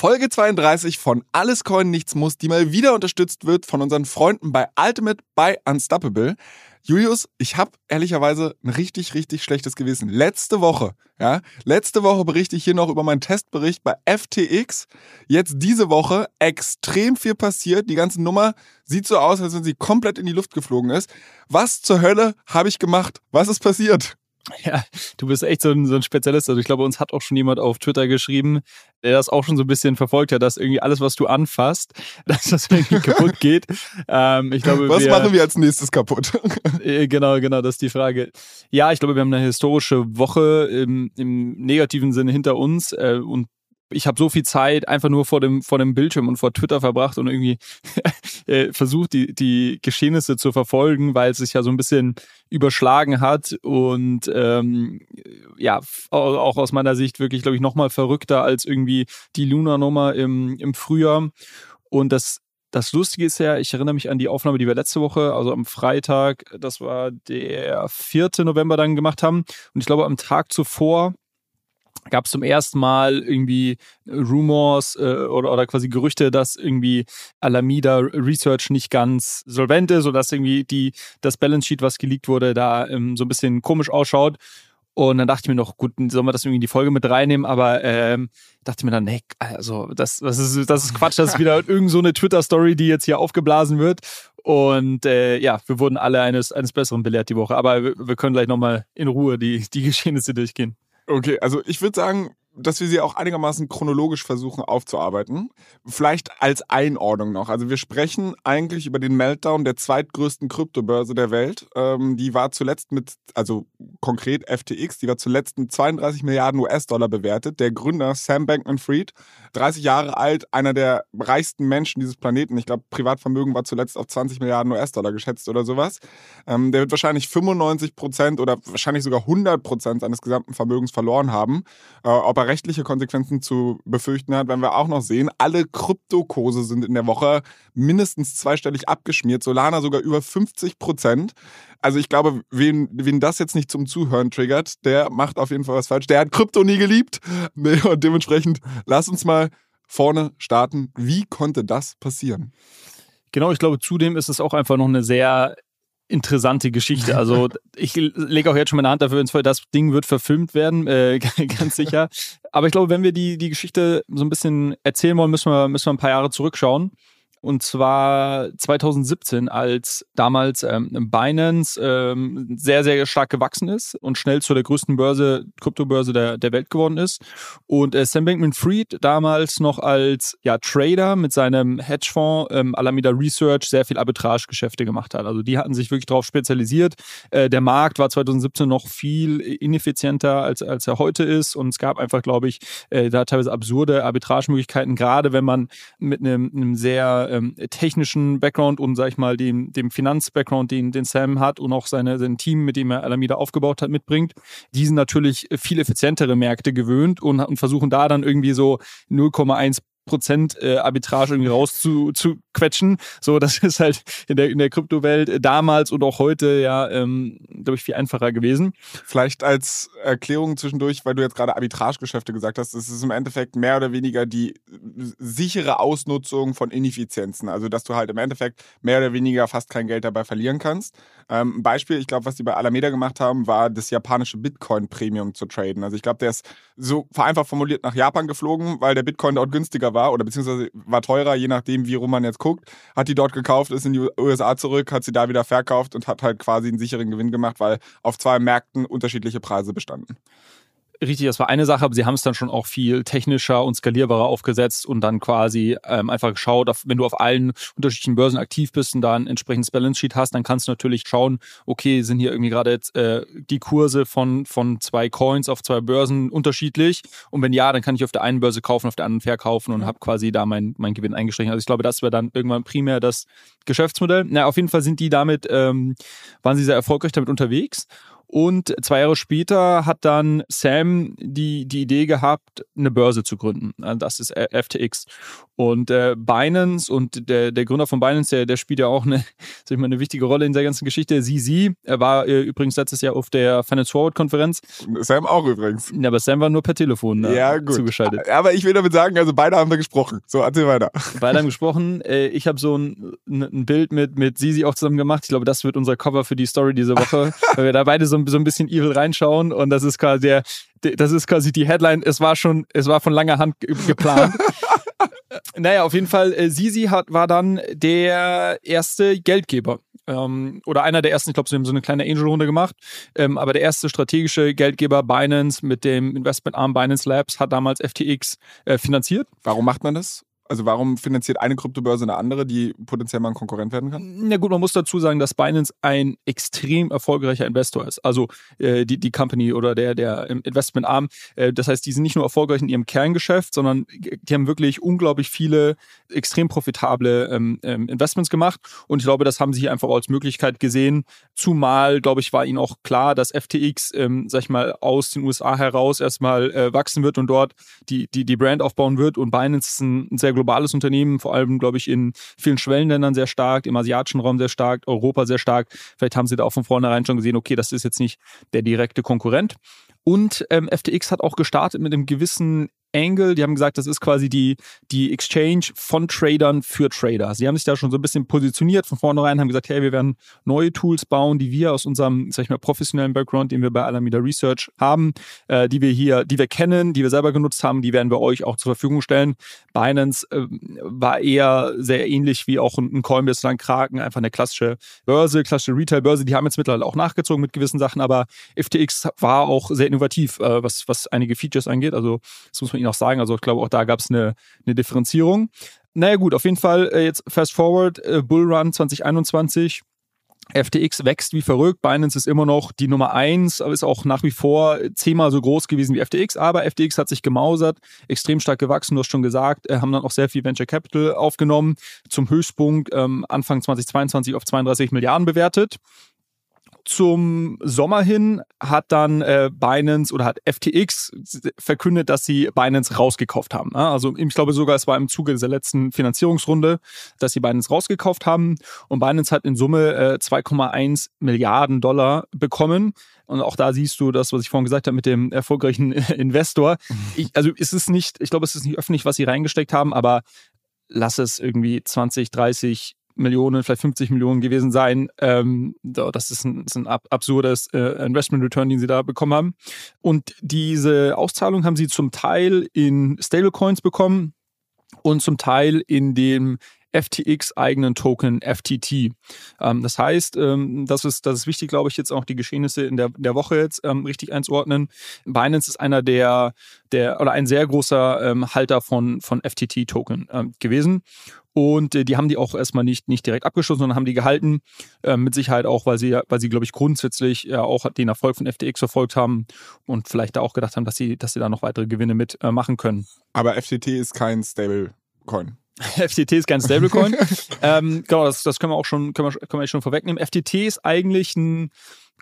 Folge 32 von Alles Coin Nichts Muss, die mal wieder unterstützt wird von unseren Freunden bei Ultimate by Unstoppable. Julius, ich habe ehrlicherweise ein richtig, richtig schlechtes Gewissen. Letzte Woche, ja, letzte Woche berichte ich hier noch über meinen Testbericht bei FTX. Jetzt diese Woche extrem viel passiert. Die ganze Nummer sieht so aus, als wenn sie komplett in die Luft geflogen ist. Was zur Hölle habe ich gemacht? Was ist passiert? Ja, du bist echt so ein, so ein Spezialist. Also ich glaube, uns hat auch schon jemand auf Twitter geschrieben, der das auch schon so ein bisschen verfolgt hat, dass irgendwie alles, was du anfasst, dass das irgendwie kaputt geht. Ähm, ich glaube, was wir, machen wir als nächstes kaputt? Äh, genau, genau, das ist die Frage. Ja, ich glaube, wir haben eine historische Woche im, im negativen Sinne hinter uns äh, und ich habe so viel Zeit einfach nur vor dem, vor dem Bildschirm und vor Twitter verbracht und irgendwie äh, versucht, die, die Geschehnisse zu verfolgen, weil es sich ja so ein bisschen überschlagen hat und ähm, ja, auch aus meiner Sicht wirklich, glaube ich, nochmal verrückter als irgendwie die Luna-Nummer im, im Frühjahr. Und das das Lustige ist ja, ich erinnere mich an die Aufnahme, die wir letzte Woche, also am Freitag, das war der 4. November dann gemacht haben. Und ich glaube, am Tag zuvor gab es zum ersten Mal irgendwie Rumors äh, oder, oder quasi Gerüchte, dass irgendwie Alameda Research nicht ganz solvent ist oder dass irgendwie die, das Balance Sheet, was geleakt wurde, da ähm, so ein bisschen komisch ausschaut. Und dann dachte ich mir noch, gut, sollen wir das irgendwie in die Folge mit reinnehmen? Aber ähm, dachte mir dann, nee, also das, das, ist, das ist Quatsch, das ist wieder irgend so eine Twitter-Story, die jetzt hier aufgeblasen wird. Und äh, ja, wir wurden alle eines, eines Besseren belehrt die Woche. Aber wir, wir können gleich nochmal in Ruhe die, die Geschehnisse durchgehen. Okay, also ich würde sagen, dass wir sie auch einigermaßen chronologisch versuchen aufzuarbeiten. Vielleicht als Einordnung noch. Also wir sprechen eigentlich über den Meltdown der zweitgrößten Kryptobörse der Welt. Ähm, die war zuletzt mit, also konkret FTX, die war zuletzt mit 32 Milliarden US-Dollar bewertet. Der Gründer Sam Bankman-Fried, 30 Jahre alt, einer der reichsten Menschen dieses Planeten. Ich glaube, Privatvermögen war zuletzt auf 20 Milliarden US-Dollar geschätzt oder sowas. Ähm, der wird wahrscheinlich 95 Prozent oder wahrscheinlich sogar 100 Prozent seines gesamten Vermögens verloren haben. Äh, ob er rechtliche Konsequenzen zu befürchten hat, werden wir auch noch sehen. Alle Kryptokurse sind in der Woche mindestens zweistellig abgeschmiert. Solana sogar über 50 Prozent. Also ich glaube, wen, wen das jetzt nicht zum Zuhören triggert, der macht auf jeden Fall was falsch. Der hat Krypto nie geliebt. Und dementsprechend lass uns mal vorne starten. Wie konnte das passieren? Genau, ich glaube, zudem ist es auch einfach noch eine sehr interessante Geschichte. Also ich lege auch jetzt schon meine Hand dafür ins Feuer, das Ding wird verfilmt werden, äh, ganz sicher. Aber ich glaube, wenn wir die, die Geschichte so ein bisschen erzählen wollen, müssen wir, müssen wir ein paar Jahre zurückschauen. Und zwar 2017, als damals ähm, Binance ähm, sehr, sehr stark gewachsen ist und schnell zu der größten Börse, Kryptobörse der, der Welt geworden ist. Und äh, Sam Bankman-Fried damals noch als ja, Trader mit seinem Hedgefonds ähm, Alameda Research sehr viel Arbitragegeschäfte gemacht hat. Also die hatten sich wirklich darauf spezialisiert. Äh, der Markt war 2017 noch viel ineffizienter, als, als er heute ist. Und es gab einfach, glaube ich, äh, da teilweise absurde Arbitragemöglichkeiten, gerade wenn man mit einem, einem sehr ähm, technischen Background und, sag ich mal, dem, dem Finanz-Background, den, den Sam hat und auch seine, sein Team, mit dem er Alameda aufgebaut hat, mitbringt, die sind natürlich viel effizientere Märkte gewöhnt und, und versuchen da dann irgendwie so 0,1 Prozent äh, Arbitrage irgendwie rauszuquetschen. So, das ist halt in der, in der Kryptowelt damals und auch heute ja, ähm, glaube ich, viel einfacher gewesen. Vielleicht als Erklärung zwischendurch, weil du jetzt gerade Arbitragegeschäfte gesagt hast, es ist im Endeffekt mehr oder weniger die sichere Ausnutzung von Ineffizienzen. Also, dass du halt im Endeffekt mehr oder weniger fast kein Geld dabei verlieren kannst. Ähm, ein Beispiel, ich glaube, was die bei Alameda gemacht haben, war das japanische Bitcoin-Premium zu traden. Also, ich glaube, der ist so vereinfacht formuliert nach Japan geflogen, weil der Bitcoin dort günstiger war oder beziehungsweise war teurer, je nachdem, wie rum man jetzt guckt. Hat die dort gekauft, ist in die USA zurück, hat sie da wieder verkauft und hat halt quasi einen sicheren Gewinn gemacht, weil auf zwei Märkten unterschiedliche Preise bestanden. Richtig, das war eine Sache, aber sie haben es dann schon auch viel technischer und skalierbarer aufgesetzt und dann quasi ähm, einfach geschaut, wenn du auf allen unterschiedlichen Börsen aktiv bist und da ein entsprechendes Balance Sheet hast, dann kannst du natürlich schauen, okay, sind hier irgendwie gerade jetzt äh, die Kurse von, von zwei Coins auf zwei Börsen unterschiedlich? Und wenn ja, dann kann ich auf der einen Börse kaufen, auf der anderen verkaufen und habe quasi da mein, mein Gewinn eingestrichen. Also ich glaube, das wäre dann irgendwann primär das Geschäftsmodell. Na, auf jeden Fall sind die damit, ähm, waren sie sehr erfolgreich damit unterwegs. Und zwei Jahre später hat dann Sam die, die Idee gehabt, eine Börse zu gründen. Das ist FTX. Und äh, Binance und der, der Gründer von Binance, der, der spielt ja auch eine, sag ich mal, eine wichtige Rolle in der ganzen Geschichte. ZZ, er war äh, übrigens letztes Jahr auf der Finance Forward Konferenz. Sam auch übrigens. Ja, aber Sam war nur per Telefon äh, ja, gut. zugeschaltet. Aber ich will damit sagen, also beide haben da gesprochen. So, erzähl weiter. Beide haben gesprochen. Äh, ich habe so ein, ein Bild mit, mit Sisi auch zusammen gemacht. Ich glaube, das wird unser Cover für die Story diese Woche, weil wir da beide so, so ein bisschen evil reinschauen und das ist quasi der, das ist quasi die Headline. Es war schon, es war von langer Hand geplant. naja, auf jeden Fall, äh, Sisi hat, war dann der erste Geldgeber. Ähm, oder einer der ersten, ich glaube, sie haben so eine kleine Angel-Runde gemacht. Ähm, aber der erste strategische Geldgeber Binance mit dem Investmentarm Binance Labs hat damals FTX äh, finanziert. Warum macht man das? Also warum finanziert eine Kryptobörse eine andere, die potenziell mal ein Konkurrent werden kann? Na gut, man muss dazu sagen, dass Binance ein extrem erfolgreicher Investor ist. Also äh, die, die Company oder der, der Investmentarm. Äh, das heißt, die sind nicht nur erfolgreich in ihrem Kerngeschäft, sondern die haben wirklich unglaublich viele extrem profitable ähm, ähm, Investments gemacht. Und ich glaube, das haben sie hier einfach als Möglichkeit gesehen. Zumal, glaube ich, war ihnen auch klar, dass FTX, ähm, sag ich mal, aus den USA heraus erstmal äh, wachsen wird und dort die, die, die Brand aufbauen wird. Und Binance ist ein, ein sehr globales Unternehmen, vor allem, glaube ich, in vielen Schwellenländern sehr stark, im asiatischen Raum sehr stark, Europa sehr stark. Vielleicht haben sie da auch von vornherein schon gesehen, okay, das ist jetzt nicht der direkte Konkurrent. Und ähm, FTX hat auch gestartet mit einem gewissen Angle. Die haben gesagt, das ist quasi die, die Exchange von Tradern für Trader. Sie haben sich da schon so ein bisschen positioniert von vornherein, haben gesagt, hey, wir werden neue Tools bauen, die wir aus unserem, sag ich mal, professionellen Background, den wir bei Alameda Research haben, äh, die wir hier, die wir kennen, die wir selber genutzt haben, die werden wir euch auch zur Verfügung stellen. Binance äh, war eher sehr ähnlich wie auch ein Coinbase oder ein Kraken, einfach eine klassische Börse, klassische Retail-Börse. Die haben jetzt mittlerweile auch nachgezogen mit gewissen Sachen, aber FTX war auch sehr innovativ, äh, was, was einige Features angeht. Also das muss man ihnen auch sagen. Also ich glaube, auch da gab es eine, eine Differenzierung. Naja gut, auf jeden Fall äh, jetzt fast forward, Bullrun 2021. FTX wächst wie verrückt. Binance ist immer noch die Nummer eins, aber ist auch nach wie vor zehnmal so groß gewesen wie FTX. Aber FTX hat sich gemausert, extrem stark gewachsen, du hast schon gesagt, äh, haben dann auch sehr viel Venture Capital aufgenommen. Zum Höchstpunkt ähm, Anfang 2022 auf 32 Milliarden bewertet zum Sommer hin hat dann äh, Binance oder hat FTX verkündet, dass sie Binance rausgekauft haben. Ne? Also ich glaube sogar, es war im Zuge dieser letzten Finanzierungsrunde, dass sie Binance rausgekauft haben. Und Binance hat in Summe äh, 2,1 Milliarden Dollar bekommen. Und auch da siehst du das, was ich vorhin gesagt habe mit dem erfolgreichen Investor. Ich, also es ist nicht, ich glaube, es ist nicht öffentlich, was sie reingesteckt haben, aber lass es irgendwie 20, 30 Millionen, vielleicht 50 Millionen gewesen sein. Ähm, das ist ein, ist ein absurdes äh, Investment Return, den sie da bekommen haben. Und diese Auszahlung haben sie zum Teil in Stablecoins bekommen und zum Teil in dem FTX-eigenen Token FTT. Ähm, das heißt, ähm, das, ist, das ist wichtig, glaube ich, jetzt auch die Geschehnisse in der, der Woche jetzt ähm, richtig einzuordnen. Binance ist einer der, der oder ein sehr großer ähm, Halter von, von FTT-Token ähm, gewesen. Und äh, die haben die auch erstmal nicht, nicht direkt abgeschlossen, sondern haben die gehalten. Äh, mit Sicherheit auch, weil sie, weil sie, glaube ich, grundsätzlich ja auch den Erfolg von FTX verfolgt haben und vielleicht da auch gedacht haben, dass sie, dass sie da noch weitere Gewinne mitmachen äh, können. Aber FTT ist kein Stablecoin. FTT ist kein Stablecoin. ähm, genau, das, das können wir auch schon, können wir, können wir schon vorwegnehmen. FTT ist eigentlich ein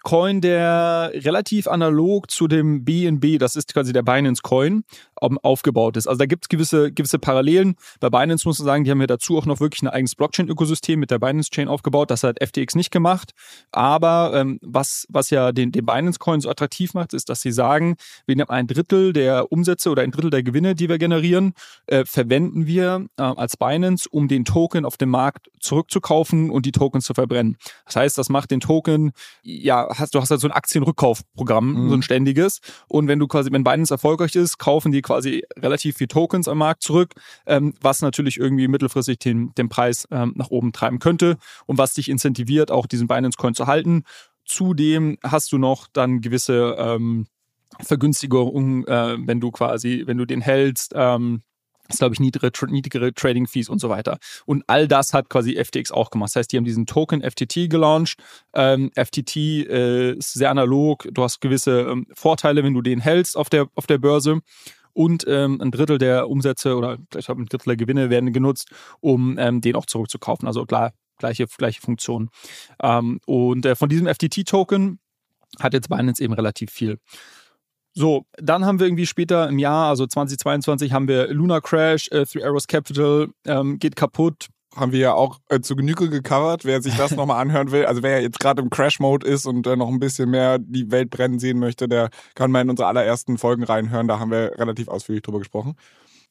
Coin, der relativ analog zu dem BNB, das ist quasi der Binance Coin, aufgebaut ist. Also da gibt es gewisse, gewisse Parallelen. Bei Binance muss man sagen, die haben ja dazu auch noch wirklich ein eigenes Blockchain-Ökosystem mit der Binance Chain aufgebaut. Das hat FTX nicht gemacht. Aber ähm, was, was ja den, den Binance Coin so attraktiv macht, ist, dass sie sagen, wir nehmen ein Drittel der Umsätze oder ein Drittel der Gewinne, die wir generieren, äh, verwenden wir äh, als Binance, um den Token auf dem Markt zurückzukaufen und die Tokens zu verbrennen. Das heißt, das macht den Token, ja, hast, du hast halt so ein Aktienrückkaufprogramm, mhm. so ein ständiges. Und wenn du quasi, wenn Binance erfolgreich ist, kaufen die quasi relativ viel Tokens am Markt zurück, ähm, was natürlich irgendwie mittelfristig den, den Preis ähm, nach oben treiben könnte und was dich incentiviert, auch diesen Binance Coin zu halten. Zudem hast du noch dann gewisse ähm, Vergünstigung, äh, wenn du quasi, wenn du den hältst, ähm, ist, glaube ich, niedrigere, niedrigere Trading-Fees und so weiter. Und all das hat quasi FTX auch gemacht. Das heißt, die haben diesen Token FTT gelauncht. Ähm, FTT äh, ist sehr analog. Du hast gewisse ähm, Vorteile, wenn du den hältst auf der, auf der Börse. Und ähm, ein Drittel der Umsätze oder vielleicht ein Drittel der Gewinne werden genutzt, um ähm, den auch zurückzukaufen. Also klar, gleiche, gleiche Funktion. Ähm, und äh, von diesem FTT-Token hat jetzt Binance eben relativ viel. So, dann haben wir irgendwie später im Jahr, also 2022, haben wir Luna Crash, äh, Three Arrows Capital ähm, geht kaputt. Haben wir ja auch äh, zu Genüge gecovert, wer sich das nochmal anhören will. Also wer jetzt gerade im Crash-Mode ist und äh, noch ein bisschen mehr die Welt brennen sehen möchte, der kann mal in unsere allerersten Folgen reinhören. Da haben wir relativ ausführlich drüber gesprochen.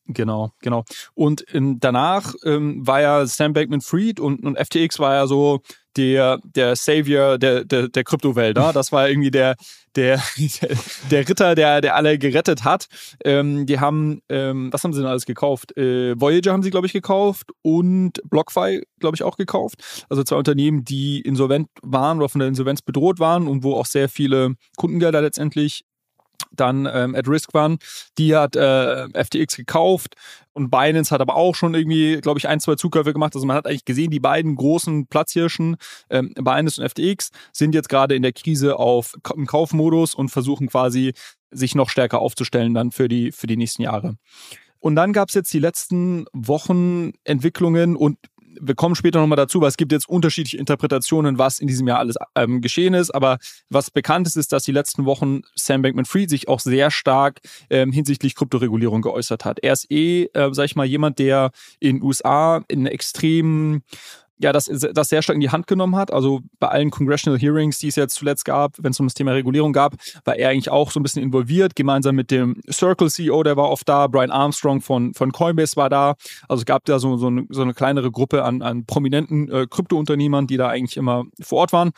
Genau, genau. Und in, danach ähm, war ja Sam Bankman-Fried und, und FTX war ja so der, der Savior der, der, der Kryptowelt. Ne? Das war irgendwie der, der, der Ritter, der, der alle gerettet hat. Ähm, die haben, ähm, was haben sie denn alles gekauft? Äh, Voyager haben sie, glaube ich, gekauft und BlockFi, glaube ich, auch gekauft. Also zwei Unternehmen, die insolvent waren oder von der Insolvenz bedroht waren und wo auch sehr viele Kundengelder letztendlich dann ähm, at risk waren. Die hat äh, FTX gekauft und Binance hat aber auch schon irgendwie, glaube ich, ein, zwei Zukäufe gemacht. Also man hat eigentlich gesehen, die beiden großen Platzhirschen, ähm, Binance und FTX, sind jetzt gerade in der Krise auf im Kaufmodus und versuchen quasi sich noch stärker aufzustellen dann für die, für die nächsten Jahre. Und dann gab es jetzt die letzten Wochen Entwicklungen und wir kommen später nochmal dazu, weil es gibt jetzt unterschiedliche Interpretationen, was in diesem Jahr alles ähm, geschehen ist. Aber was bekannt ist, ist, dass die letzten Wochen Sam Bankman-Fried sich auch sehr stark ähm, hinsichtlich Kryptoregulierung geäußert hat. Er ist eh, äh, sag ich mal, jemand, der in USA in extremen ja, das, das sehr stark in die Hand genommen hat. Also bei allen Congressional Hearings, die es jetzt zuletzt gab, wenn es um das Thema Regulierung gab, war er eigentlich auch so ein bisschen involviert, gemeinsam mit dem Circle CEO, der war oft da, Brian Armstrong von, von Coinbase war da. Also es gab da so, so, eine, so eine kleinere Gruppe an, an prominenten äh, Kryptounternehmern, die da eigentlich immer vor Ort waren.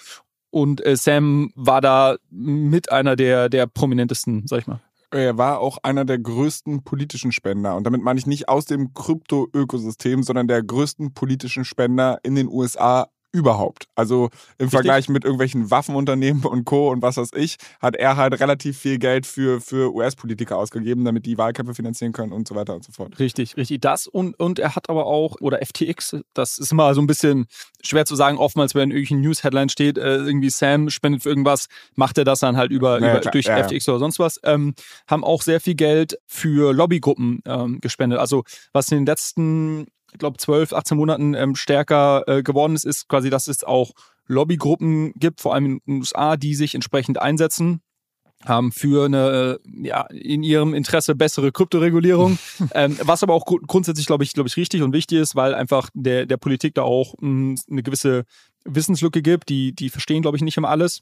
Und äh, Sam war da mit einer der, der prominentesten, sag ich mal er war auch einer der größten politischen Spender. Und damit meine ich nicht aus dem Krypto-Ökosystem, sondern der größten politischen Spender in den USA überhaupt. Also im Richtig. Vergleich mit irgendwelchen Waffenunternehmen und Co. und was weiß ich, hat er halt relativ viel Geld für, für US-Politiker ausgegeben, damit die Wahlkämpfe finanzieren können und so weiter und so fort. Richtig, richtig. Das und, und er hat aber auch, oder FTX, das ist immer so ein bisschen schwer zu sagen, oftmals, wenn irgendwelchen News-Headlines steht, äh, irgendwie Sam spendet für irgendwas, macht er das dann halt über, ja, über durch ja, FTX ja. oder sonst was, ähm, haben auch sehr viel Geld für Lobbygruppen ähm, gespendet. Also was in den letzten ich glaube, 12, 18 Monaten ähm, stärker äh, geworden ist, ist quasi, dass es auch Lobbygruppen gibt, vor allem in den USA, die sich entsprechend einsetzen haben für eine ja in ihrem Interesse bessere Kryptoregulierung, ähm, was aber auch gr grundsätzlich glaube ich glaube ich richtig und wichtig ist, weil einfach der der Politik da auch mh, hm, eine gewisse Wissenslücke gibt, die die verstehen glaube ich nicht immer alles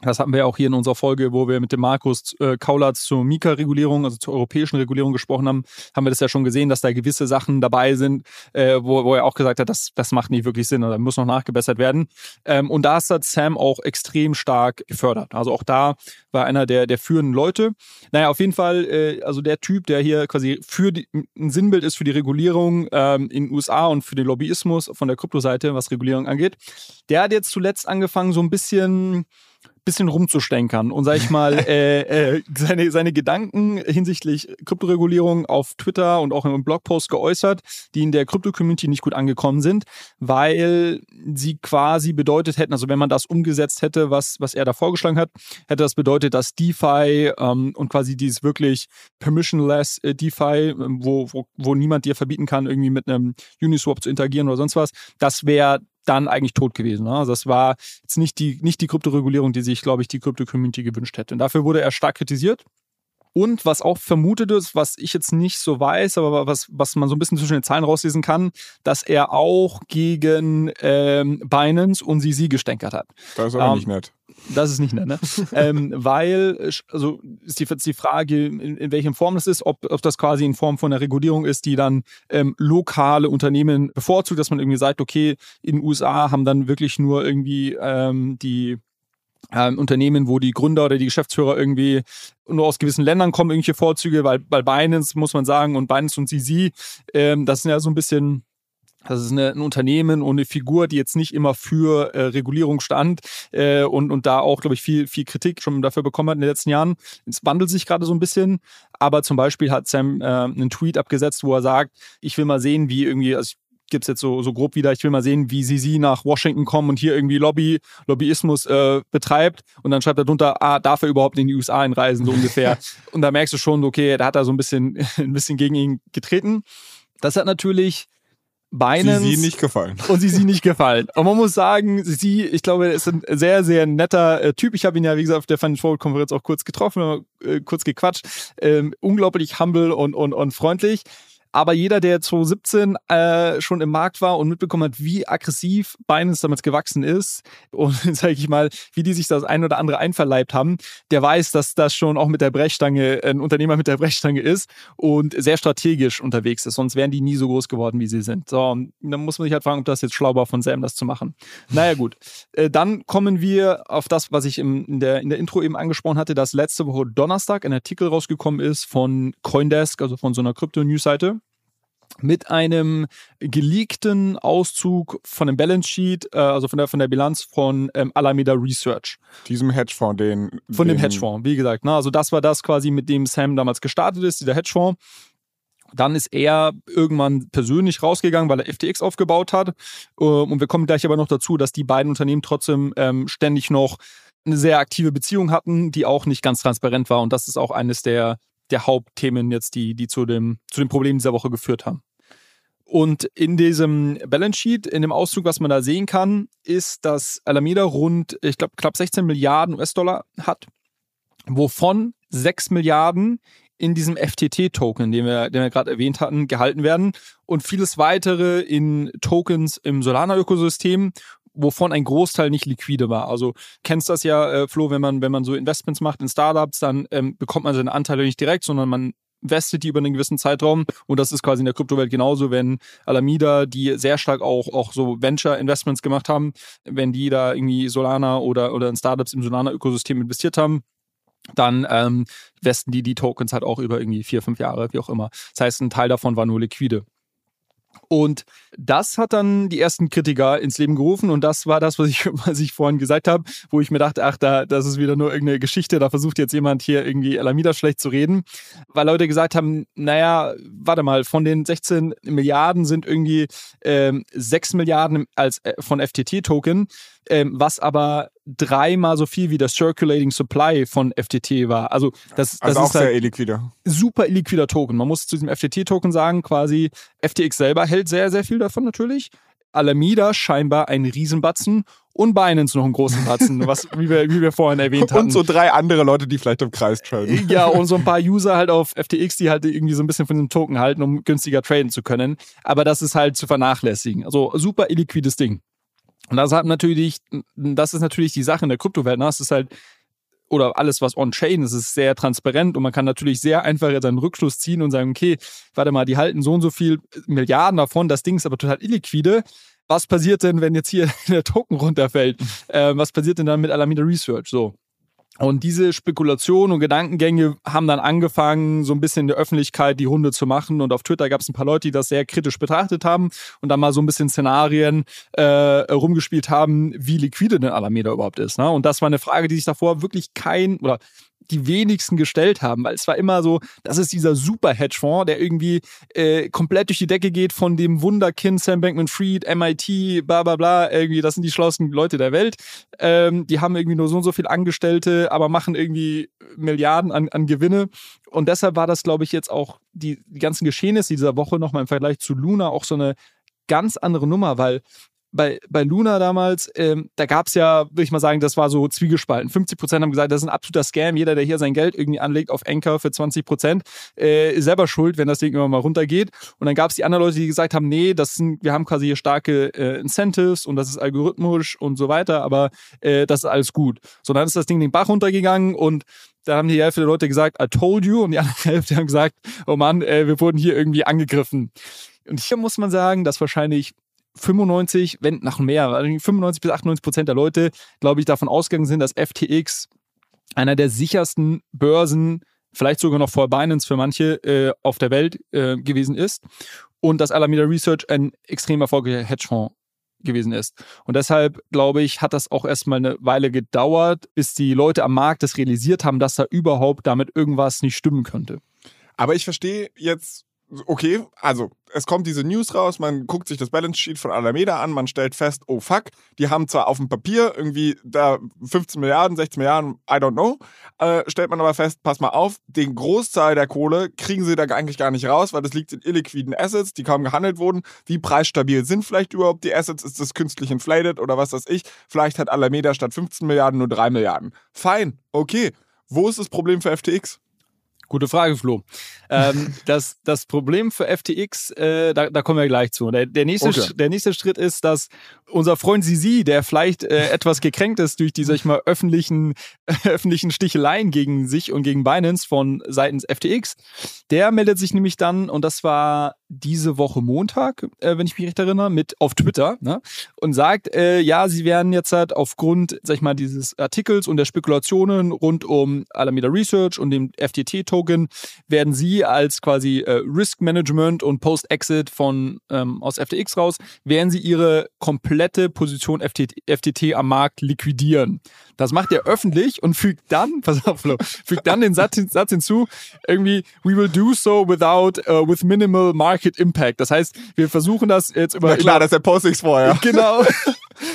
das hatten wir auch hier in unserer Folge, wo wir mit dem Markus äh, Kaulatz zur Mika-Regulierung, also zur europäischen Regulierung gesprochen haben, haben wir das ja schon gesehen, dass da gewisse Sachen dabei sind, äh, wo, wo er auch gesagt hat, das, das macht nicht wirklich Sinn oder muss noch nachgebessert werden. Ähm, und da hat Sam auch extrem stark gefördert. Also auch da war einer der, der führenden Leute. Naja, auf jeden Fall, äh, also der Typ, der hier quasi für die, ein Sinnbild ist für die Regulierung ähm, in den USA und für den Lobbyismus von der Kryptoseite, was Regulierung angeht, der hat jetzt zuletzt angefangen, so ein bisschen bisschen rumzustänkern und, sag ich mal, äh, äh, seine, seine Gedanken hinsichtlich Kryptoregulierung auf Twitter und auch im Blogpost geäußert, die in der Krypto-Community nicht gut angekommen sind, weil sie quasi bedeutet hätten, also wenn man das umgesetzt hätte, was, was er da vorgeschlagen hat, hätte das bedeutet, dass DeFi ähm, und quasi dieses wirklich permissionless äh, DeFi, ähm, wo, wo, wo niemand dir verbieten kann, irgendwie mit einem Uniswap zu interagieren oder sonst was, das wäre dann eigentlich tot gewesen. Ne? Also das war jetzt nicht die, nicht die Kryptoregulierung, die sich, glaube ich, die Krypto-Community gewünscht hätte. Und dafür wurde er stark kritisiert. Und was auch vermutet ist, was ich jetzt nicht so weiß, aber was, was man so ein bisschen zwischen den Zahlen rauslesen kann, dass er auch gegen ähm, Binance und CZ gestänkert hat. Das ist aber ähm, nicht nett. Das ist nicht nett, ne? ähm, weil, also ist die, die Frage, in, in welcher Form das ist, ob, ob das quasi in Form von einer Regulierung ist, die dann ähm, lokale Unternehmen bevorzugt, dass man irgendwie sagt, okay, in den USA haben dann wirklich nur irgendwie ähm, die ähm, Unternehmen, wo die Gründer oder die Geschäftsführer irgendwie nur aus gewissen Ländern kommen, irgendwelche Vorzüge, weil bei Binance muss man sagen und Binance und CZ, ähm, das sind ja so ein bisschen Das ist eine, ein Unternehmen und eine Figur, die jetzt nicht immer für äh, Regulierung stand äh, und, und da auch, glaube ich, viel, viel Kritik schon dafür bekommen hat in den letzten Jahren. Es wandelt sich gerade so ein bisschen, aber zum Beispiel hat Sam äh, einen Tweet abgesetzt, wo er sagt, ich will mal sehen, wie irgendwie, also gibt es jetzt so, so grob wieder, ich will mal sehen, wie sie sie nach Washington kommen und hier irgendwie Lobby, Lobbyismus äh, betreibt. Und dann schreibt er drunter, ah, darf er überhaupt in die USA einreisen, so ungefähr. und da merkst du schon, okay, da hat er so ein bisschen, ein bisschen gegen ihn getreten. Das hat natürlich Binance. Sie, sie nicht gefallen. Und sie sie nicht gefallen. Und man muss sagen, sie, ich glaube, ist ein sehr, sehr netter äh, Typ. Ich habe ihn ja, wie gesagt, auf der Financial Forward Konferenz auch kurz getroffen, äh, kurz gequatscht. Ähm, unglaublich humble und, und, und freundlich. Aber jeder, der 2017 äh, schon im Markt war und mitbekommen hat, wie aggressiv Binance damals gewachsen ist und sage ich mal, wie die sich das ein oder andere einverleibt haben, der weiß, dass das schon auch mit der Brechstange ein Unternehmer mit der Brechstange ist und sehr strategisch unterwegs ist. Sonst wären die nie so groß geworden, wie sie sind. So, dann muss man sich halt fragen, ob das jetzt schlau war von Sam, das zu machen. Naja, gut. Äh, dann kommen wir auf das, was ich im, in, der, in der Intro eben angesprochen hatte, dass letzte Woche Donnerstag ein Artikel rausgekommen ist von Coindesk, also von so einer Krypto-News-Seite mit einem geleakten Auszug von dem Balance Sheet, äh, also von der, von der Bilanz von ähm, Alameda Research. Diesem Hedgefonds, den. Von den dem Hedgefonds, wie gesagt. Ne? Also, das war das quasi, mit dem Sam damals gestartet ist, dieser Hedgefonds. Dann ist er irgendwann persönlich rausgegangen, weil er FTX aufgebaut hat. Ähm, und wir kommen gleich aber noch dazu, dass die beiden Unternehmen trotzdem ähm, ständig noch eine sehr aktive Beziehung hatten, die auch nicht ganz transparent war. Und das ist auch eines der, der Hauptthemen jetzt, die, die zu dem, zu dem Problem dieser Woche geführt haben. Und in diesem Balance Sheet, in dem Auszug, was man da sehen kann, ist, dass Alameda rund, ich glaube, knapp 16 Milliarden US-Dollar hat, wovon 6 Milliarden in diesem FTT-Token, den wir, den wir gerade erwähnt hatten, gehalten werden und vieles weitere in Tokens im Solana-Ökosystem, wovon ein Großteil nicht liquide war. Also kennst das ja, äh, Flo, wenn man, wenn man so Investments macht in Startups, dann ähm, bekommt man seine Anteile nicht direkt, sondern man vestet die über einen gewissen Zeitraum. Und das ist quasi in der Kryptowelt genauso, wenn Alameda, die sehr stark auch, auch so Venture-Investments gemacht haben, wenn die da irgendwie Solana oder, oder in Startups im Solana-Ökosystem investiert haben, dann ähm, westen die die Tokens halt auch über irgendwie vier, fünf Jahre, wie auch immer. Das heißt, ein Teil davon war nur liquide. Und das hat dann die ersten Kritiker ins Leben gerufen. Und das war das, was ich, was ich vorhin gesagt habe, wo ich mir dachte, ach, da, das ist wieder nur irgendeine Geschichte, da versucht jetzt jemand hier irgendwie Alameda schlecht zu reden, weil Leute gesagt haben, naja, warte mal, von den 16 Milliarden sind irgendwie ähm, 6 Milliarden als äh, von FTT-Token, ähm, was aber dreimal so viel wie der Circulating Supply von FTT war. Also das, das also ist auch sehr halt illiquider. super illiquider Token. Man muss zu diesem FTT-Token sagen, quasi FTX selber hält sehr, sehr viel davon natürlich. Alameda scheinbar ein Riesenbatzen und Binance noch einen großen Batzen, was, wie wir, wie wir vorhin erwähnt hatten. Und so drei andere Leute, die vielleicht im Kreis traden. Ja, und so ein paar User halt auf FTX, die halt irgendwie so ein bisschen von dem Token halten, um günstiger traden zu können. Aber das ist halt zu vernachlässigen. Also super illiquides Ding. Und das hat natürlich, das ist natürlich die Sache in der Kryptowelt. Ne? Das ist halt, oder alles, was on-chain ist, ist sehr transparent und man kann natürlich sehr einfach jetzt einen Rückschluss ziehen und sagen, okay, warte mal, die halten so und so viel Milliarden davon, das Ding ist aber total illiquide. Was passiert denn, wenn jetzt hier der Token runterfällt? Äh, was passiert denn dann mit Alameda Research? So. Und diese Spekulationen und Gedankengänge haben dann angefangen, so ein bisschen in der Öffentlichkeit die Runde zu machen. Und auf Twitter gab es ein paar Leute, die das sehr kritisch betrachtet haben und dann mal so ein bisschen Szenarien äh, rumgespielt haben, wie liquide denn Alameda überhaupt ist. Ne? Und das war eine Frage, die sich davor wirklich kein oder die wenigsten gestellt haben, weil es war immer so, das ist dieser super Hedgefonds, der irgendwie äh, komplett durch die Decke geht von dem Wunderkind Sam Bankman-Fried, MIT, bla bla bla, irgendwie, das sind die schlauesten Leute der Welt. Ähm, die haben irgendwie nur so und so viel Angestellte, aber machen irgendwie Milliarden an, an Gewinne. Und deshalb war das, glaube ich, jetzt auch die, die ganzen Geschehnisse dieser Woche nochmal im Vergleich zu Luna auch so eine ganz andere Nummer, weil bei, bei Luna damals, ähm, da gab es ja, würde ich mal sagen, das war so zwiegespalten. 50 Prozent haben gesagt, das ist ein absoluter Scam. Jeder, der hier sein Geld irgendwie anlegt auf Anchor für 20 Prozent, äh, ist selber schuld, wenn das Ding immer mal runtergeht. Und dann gab es die anderen Leute, die gesagt haben, nee, das sind, wir haben quasi hier starke äh, Incentives und das ist algorithmisch und so weiter, aber äh, das ist alles gut. So, dann ist das Ding den Bach runtergegangen und da haben die Hälfte der Leute gesagt, I told you, und die andere Hälfte haben gesagt, oh Mann, äh, wir wurden hier irgendwie angegriffen. Und hier muss man sagen, dass wahrscheinlich 95, wenn nach mehr, 95 bis 98 Prozent der Leute, glaube ich, davon ausgegangen sind, dass FTX einer der sichersten Börsen vielleicht sogar noch vor Binance für manche äh, auf der Welt äh, gewesen ist und dass Alameda Research ein extrem erfolgreicher Hedgefonds gewesen ist. Und deshalb, glaube ich, hat das auch erstmal eine Weile gedauert, bis die Leute am Markt das realisiert haben, dass da überhaupt damit irgendwas nicht stimmen könnte. Aber ich verstehe jetzt okay, also es kommt diese News raus, man guckt sich das Balance Sheet von Alameda an, man stellt fest, oh fuck, die haben zwar auf dem Papier irgendwie da 15 Milliarden, 16 Milliarden, I don't know, äh, stellt man aber fest, pass mal auf, den Großteil der Kohle kriegen sie da eigentlich gar nicht raus, weil das liegt in illiquiden Assets, die kaum gehandelt wurden. Wie preisstabil sind vielleicht überhaupt die Assets? Ist das künstlich inflated oder was weiß ich? Vielleicht hat Alameda statt 15 Milliarden nur 3 Milliarden. Fein, okay. Wo ist das Problem für FTX? Gute Frage, Flo. Ähm, das, das Problem für FTX, äh, da, da kommen wir gleich zu. Der, der, nächste, okay. der nächste Schritt ist, dass unser Freund Sisi, der vielleicht äh, etwas gekränkt ist durch die, sag ich mal, öffentlichen, öffentlichen Sticheleien gegen sich und gegen Binance von seitens FTX, der meldet sich nämlich dann, und das war diese Woche Montag, äh, wenn ich mich recht erinnere, mit auf Twitter ne? und sagt, äh, ja, sie werden jetzt halt aufgrund, sag ich mal, dieses Artikels und der Spekulationen rund um Alameda Research und dem FTT-Token, werden sie als quasi äh, Risk Management und Post-Exit von ähm, aus FTX raus, werden sie ihre komplette Position FTT, FTT am Markt liquidieren. Das macht er öffentlich und fügt dann, pass auf, Flo, fügt dann den Satz, Satz hinzu, irgendwie, we will do so without, uh, with minimal market impact. Das heißt, wir versuchen das jetzt über. Na klar, über, das er poste ich's vorher. Genau.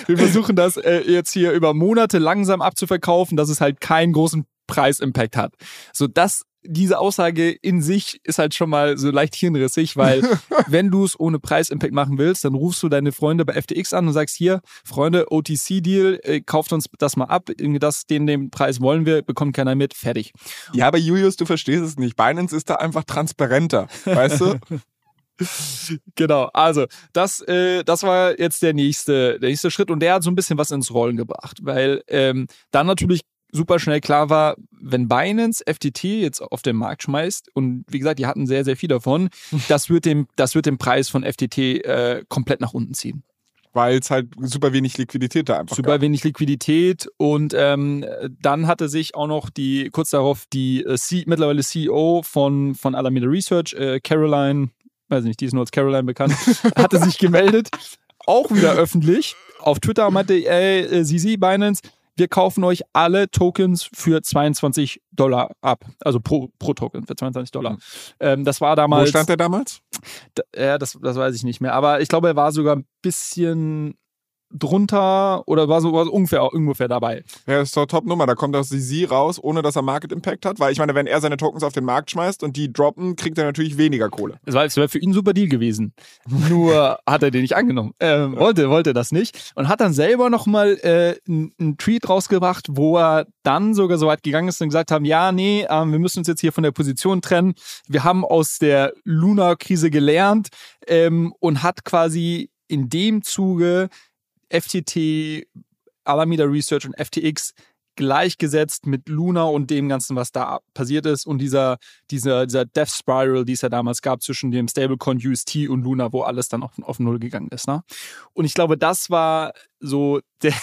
Wir versuchen das äh, jetzt hier über Monate langsam abzuverkaufen, dass es halt keinen großen Preisimpact hat. So, das diese Aussage in sich ist halt schon mal so leicht hirnrissig, weil wenn du es ohne Preisimpact machen willst, dann rufst du deine Freunde bei FTX an und sagst hier, Freunde, OTC-Deal, äh, kauft uns das mal ab, das, den, den Preis wollen wir, bekommt keiner mit, fertig. Ja, aber Julius, du verstehst es nicht. Binance ist da einfach transparenter, weißt du? genau, also das, äh, das war jetzt der nächste, der nächste Schritt und der hat so ein bisschen was ins Rollen gebracht, weil ähm, dann natürlich super schnell klar war, wenn Binance FTT jetzt auf den Markt schmeißt, und wie gesagt, die hatten sehr, sehr viel davon, das wird den, das wird den Preis von FTT äh, komplett nach unten ziehen. Weil es halt super wenig Liquidität da einfach Super gab. wenig Liquidität und ähm, dann hatte sich auch noch die, kurz darauf, die äh, C, mittlerweile CEO von, von Alameda Research, äh, Caroline, weiß nicht, die ist nur als Caroline bekannt, hatte sich gemeldet, auch wieder öffentlich auf Twitter meinte, ey, äh, Sisi, Binance, wir kaufen euch alle Tokens für 22 Dollar ab. Also pro, pro Token für 22 Dollar. Mhm. Ähm, das war damals. Wo stand der damals? Da, ja, das, das weiß ich nicht mehr. Aber ich glaube, er war sogar ein bisschen drunter oder war so war ungefähr, ungefähr dabei. Ja, das ist doch Top-Nummer. Da kommt auch sie raus, ohne dass er Market Impact hat. Weil ich meine, wenn er seine Tokens auf den Markt schmeißt und die droppen, kriegt er natürlich weniger Kohle. Das war, wäre für ihn ein super Deal gewesen. Nur hat er den nicht angenommen. Ähm, wollte, wollte das nicht. Und hat dann selber nochmal äh, einen Tweet rausgebracht, wo er dann sogar so weit gegangen ist und gesagt haben, ja, nee, ähm, wir müssen uns jetzt hier von der Position trennen. Wir haben aus der Luna-Krise gelernt ähm, und hat quasi in dem Zuge FTT, Alameda Research und FTX gleichgesetzt mit Luna und dem Ganzen, was da passiert ist und dieser, dieser, dieser Death Spiral, die es ja damals gab zwischen dem Stablecoin UST und Luna, wo alles dann auf, auf Null gegangen ist. Ne? Und ich glaube, das war so der,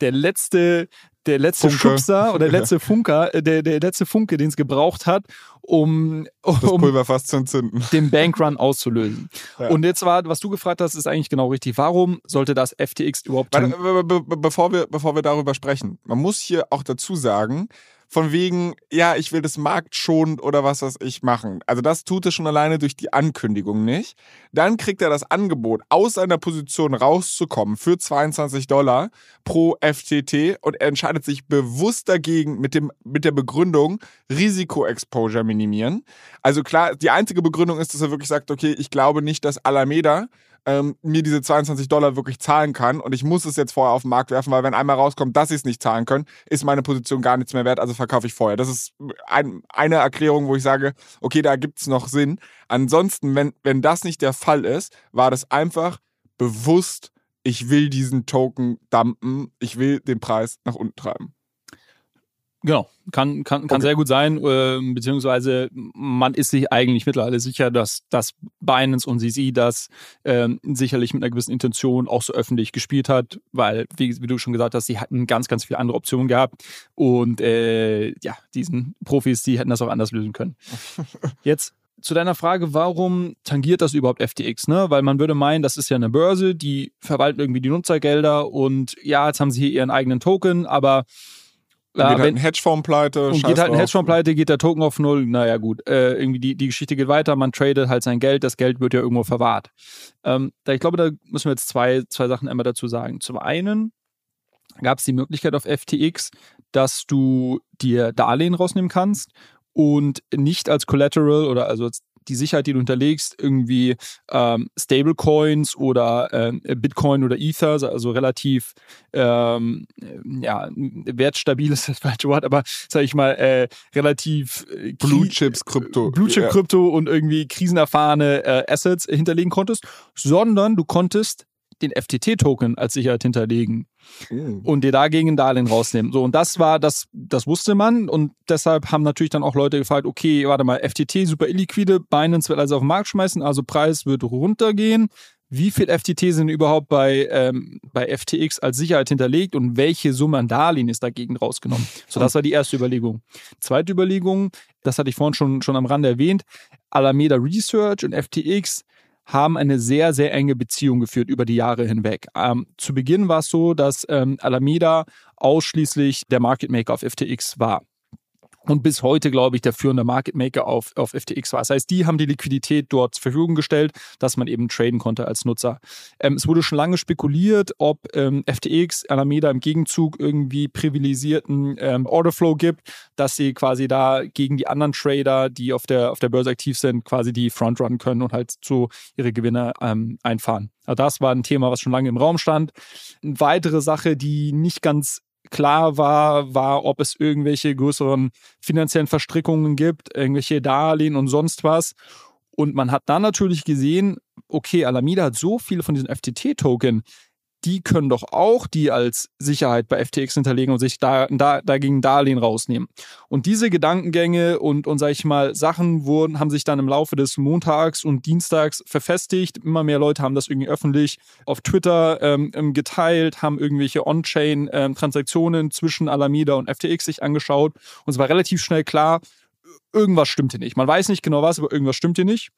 der letzte, der letzte Funke. Schubser oder der letzte Funker, äh, der, der letzte Funke, den es gebraucht hat, um, um das Pulver fast zu entzünden. den Bankrun auszulösen. Ja. Und jetzt war, was du gefragt hast, ist eigentlich genau richtig. Warum sollte das FTX überhaupt Warte, be be bevor, wir, bevor wir darüber sprechen, man muss hier auch dazu sagen, von wegen, ja, ich will das marktschonend oder was weiß ich machen. Also das tut er schon alleine durch die Ankündigung nicht. Dann kriegt er das Angebot, aus seiner Position rauszukommen für 22 Dollar pro FTT und er entscheidet sich bewusst dagegen mit, dem, mit der Begründung Risikoexposure minimieren. Also klar, die einzige Begründung ist, dass er wirklich sagt, okay, ich glaube nicht, dass Alameda ähm, mir diese 22 Dollar wirklich zahlen kann und ich muss es jetzt vorher auf den Markt werfen, weil wenn einmal rauskommt, dass sie es nicht zahlen können, ist meine Position gar nichts mehr wert, also verkaufe ich vorher. Das ist ein, eine Erklärung, wo ich sage, okay, da gibt es noch Sinn. Ansonsten, wenn, wenn das nicht der Fall ist, war das einfach bewusst, ich will diesen Token dumpen, ich will den Preis nach unten treiben. Genau, kann, kann, kann okay. sehr gut sein, äh, beziehungsweise man ist sich eigentlich mittlerweile sicher, dass, dass Binance und CZ das ähm, sicherlich mit einer gewissen Intention auch so öffentlich gespielt hat, weil, wie, wie, du schon gesagt hast, sie hatten ganz, ganz viele andere Optionen gehabt und äh, ja, diesen Profis, die hätten das auch anders lösen können. Jetzt zu deiner Frage, warum tangiert das überhaupt FTX? Ne? Weil man würde meinen, das ist ja eine Börse, die verwalten irgendwie die Nutzergelder und ja, jetzt haben sie hier ihren eigenen Token, aber ja, geht halt ein Hedgefonds pleite. Und geht halt ein Hedgefonds pleite, geht der Token auf Null. Naja, gut. Äh, irgendwie die, die Geschichte geht weiter, man tradet halt sein Geld, das Geld wird ja irgendwo verwahrt. Ähm, da, ich glaube, da müssen wir jetzt zwei, zwei Sachen einmal dazu sagen. Zum einen gab es die Möglichkeit auf FTX, dass du dir Darlehen rausnehmen kannst und nicht als Collateral oder also als die Sicherheit, die du hinterlegst, irgendwie ähm, Stablecoins oder äh, Bitcoin oder Ether, also relativ ähm, ja, wertstabil ist das falsche Wort, aber sag ich mal, äh, relativ äh, Blue Chips Krypto. Blue Chip Krypto und irgendwie krisenerfahrene äh, Assets hinterlegen konntest, sondern du konntest den FTT-Token als Sicherheit hinterlegen mhm. und dir dagegen ein Darlehen rausnehmen. So, und das war, das, das wusste man und deshalb haben natürlich dann auch Leute gefragt, okay, warte mal, FTT super illiquide, Binance wird also auf den Markt schmeißen, also Preis wird runtergehen. Wie viel FTT sind überhaupt bei, ähm, bei FTX als Sicherheit hinterlegt und welche Summe an Darlehen ist dagegen rausgenommen? So, das war die erste Überlegung. Zweite Überlegung, das hatte ich vorhin schon, schon am Rande erwähnt, Alameda Research und FTX haben eine sehr, sehr enge Beziehung geführt über die Jahre hinweg. Ähm, zu Beginn war es so, dass ähm, Alameda ausschließlich der Market Maker auf FTX war und bis heute, glaube ich, der führende Market Maker auf, auf FTX war. Das heißt, die haben die Liquidität dort zur Verfügung gestellt, dass man eben traden konnte als Nutzer. Ähm, es wurde schon lange spekuliert, ob ähm, FTX Alameda im Gegenzug irgendwie privilegierten ähm, Orderflow gibt, dass sie quasi da gegen die anderen Trader, die auf der, auf der Börse aktiv sind, quasi die Frontrun können und halt so ihre Gewinne ähm, einfahren. Also das war ein Thema, was schon lange im Raum stand. Eine weitere Sache, die nicht ganz klar war, war, ob es irgendwelche größeren finanziellen Verstrickungen gibt, irgendwelche Darlehen und sonst was. Und man hat dann natürlich gesehen, okay, Alameda hat so viele von diesen FTT-Token, die können doch auch die als Sicherheit bei FTX hinterlegen und sich da, da, dagegen Darlehen rausnehmen. Und diese Gedankengänge und, und sag ich mal, Sachen wurden, haben sich dann im Laufe des Montags und Dienstags verfestigt. Immer mehr Leute haben das irgendwie öffentlich auf Twitter ähm, ähm geteilt, haben irgendwelche On-Chain-Transaktionen ähm, zwischen Alameda und FTX sich angeschaut. Und es war relativ schnell klar, irgendwas stimmt hier nicht. Man weiß nicht genau was, aber irgendwas stimmt hier nicht.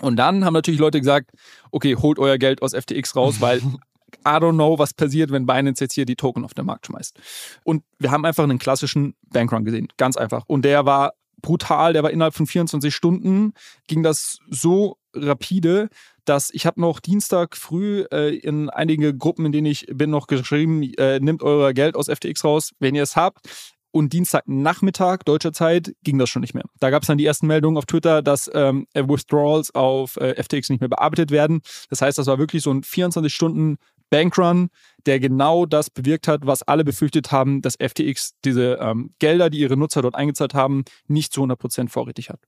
Und dann haben natürlich Leute gesagt, okay, holt euer Geld aus FTX raus, weil I don't know, was passiert, wenn Binance jetzt hier die Token auf den Markt schmeißt. Und wir haben einfach einen klassischen Bankrun gesehen, ganz einfach. Und der war brutal, der war innerhalb von 24 Stunden, ging das so rapide, dass ich habe noch Dienstag früh äh, in einige Gruppen, in denen ich bin, noch geschrieben, äh, nimmt euer Geld aus FTX raus, wenn ihr es habt. Und Dienstagnachmittag deutscher Zeit ging das schon nicht mehr. Da gab es dann die ersten Meldungen auf Twitter, dass ähm, Withdrawals auf äh, FTX nicht mehr bearbeitet werden. Das heißt, das war wirklich so ein 24 Stunden Bankrun, der genau das bewirkt hat, was alle befürchtet haben, dass FTX diese ähm, Gelder, die ihre Nutzer dort eingezahlt haben, nicht zu 100% vorrätig hat.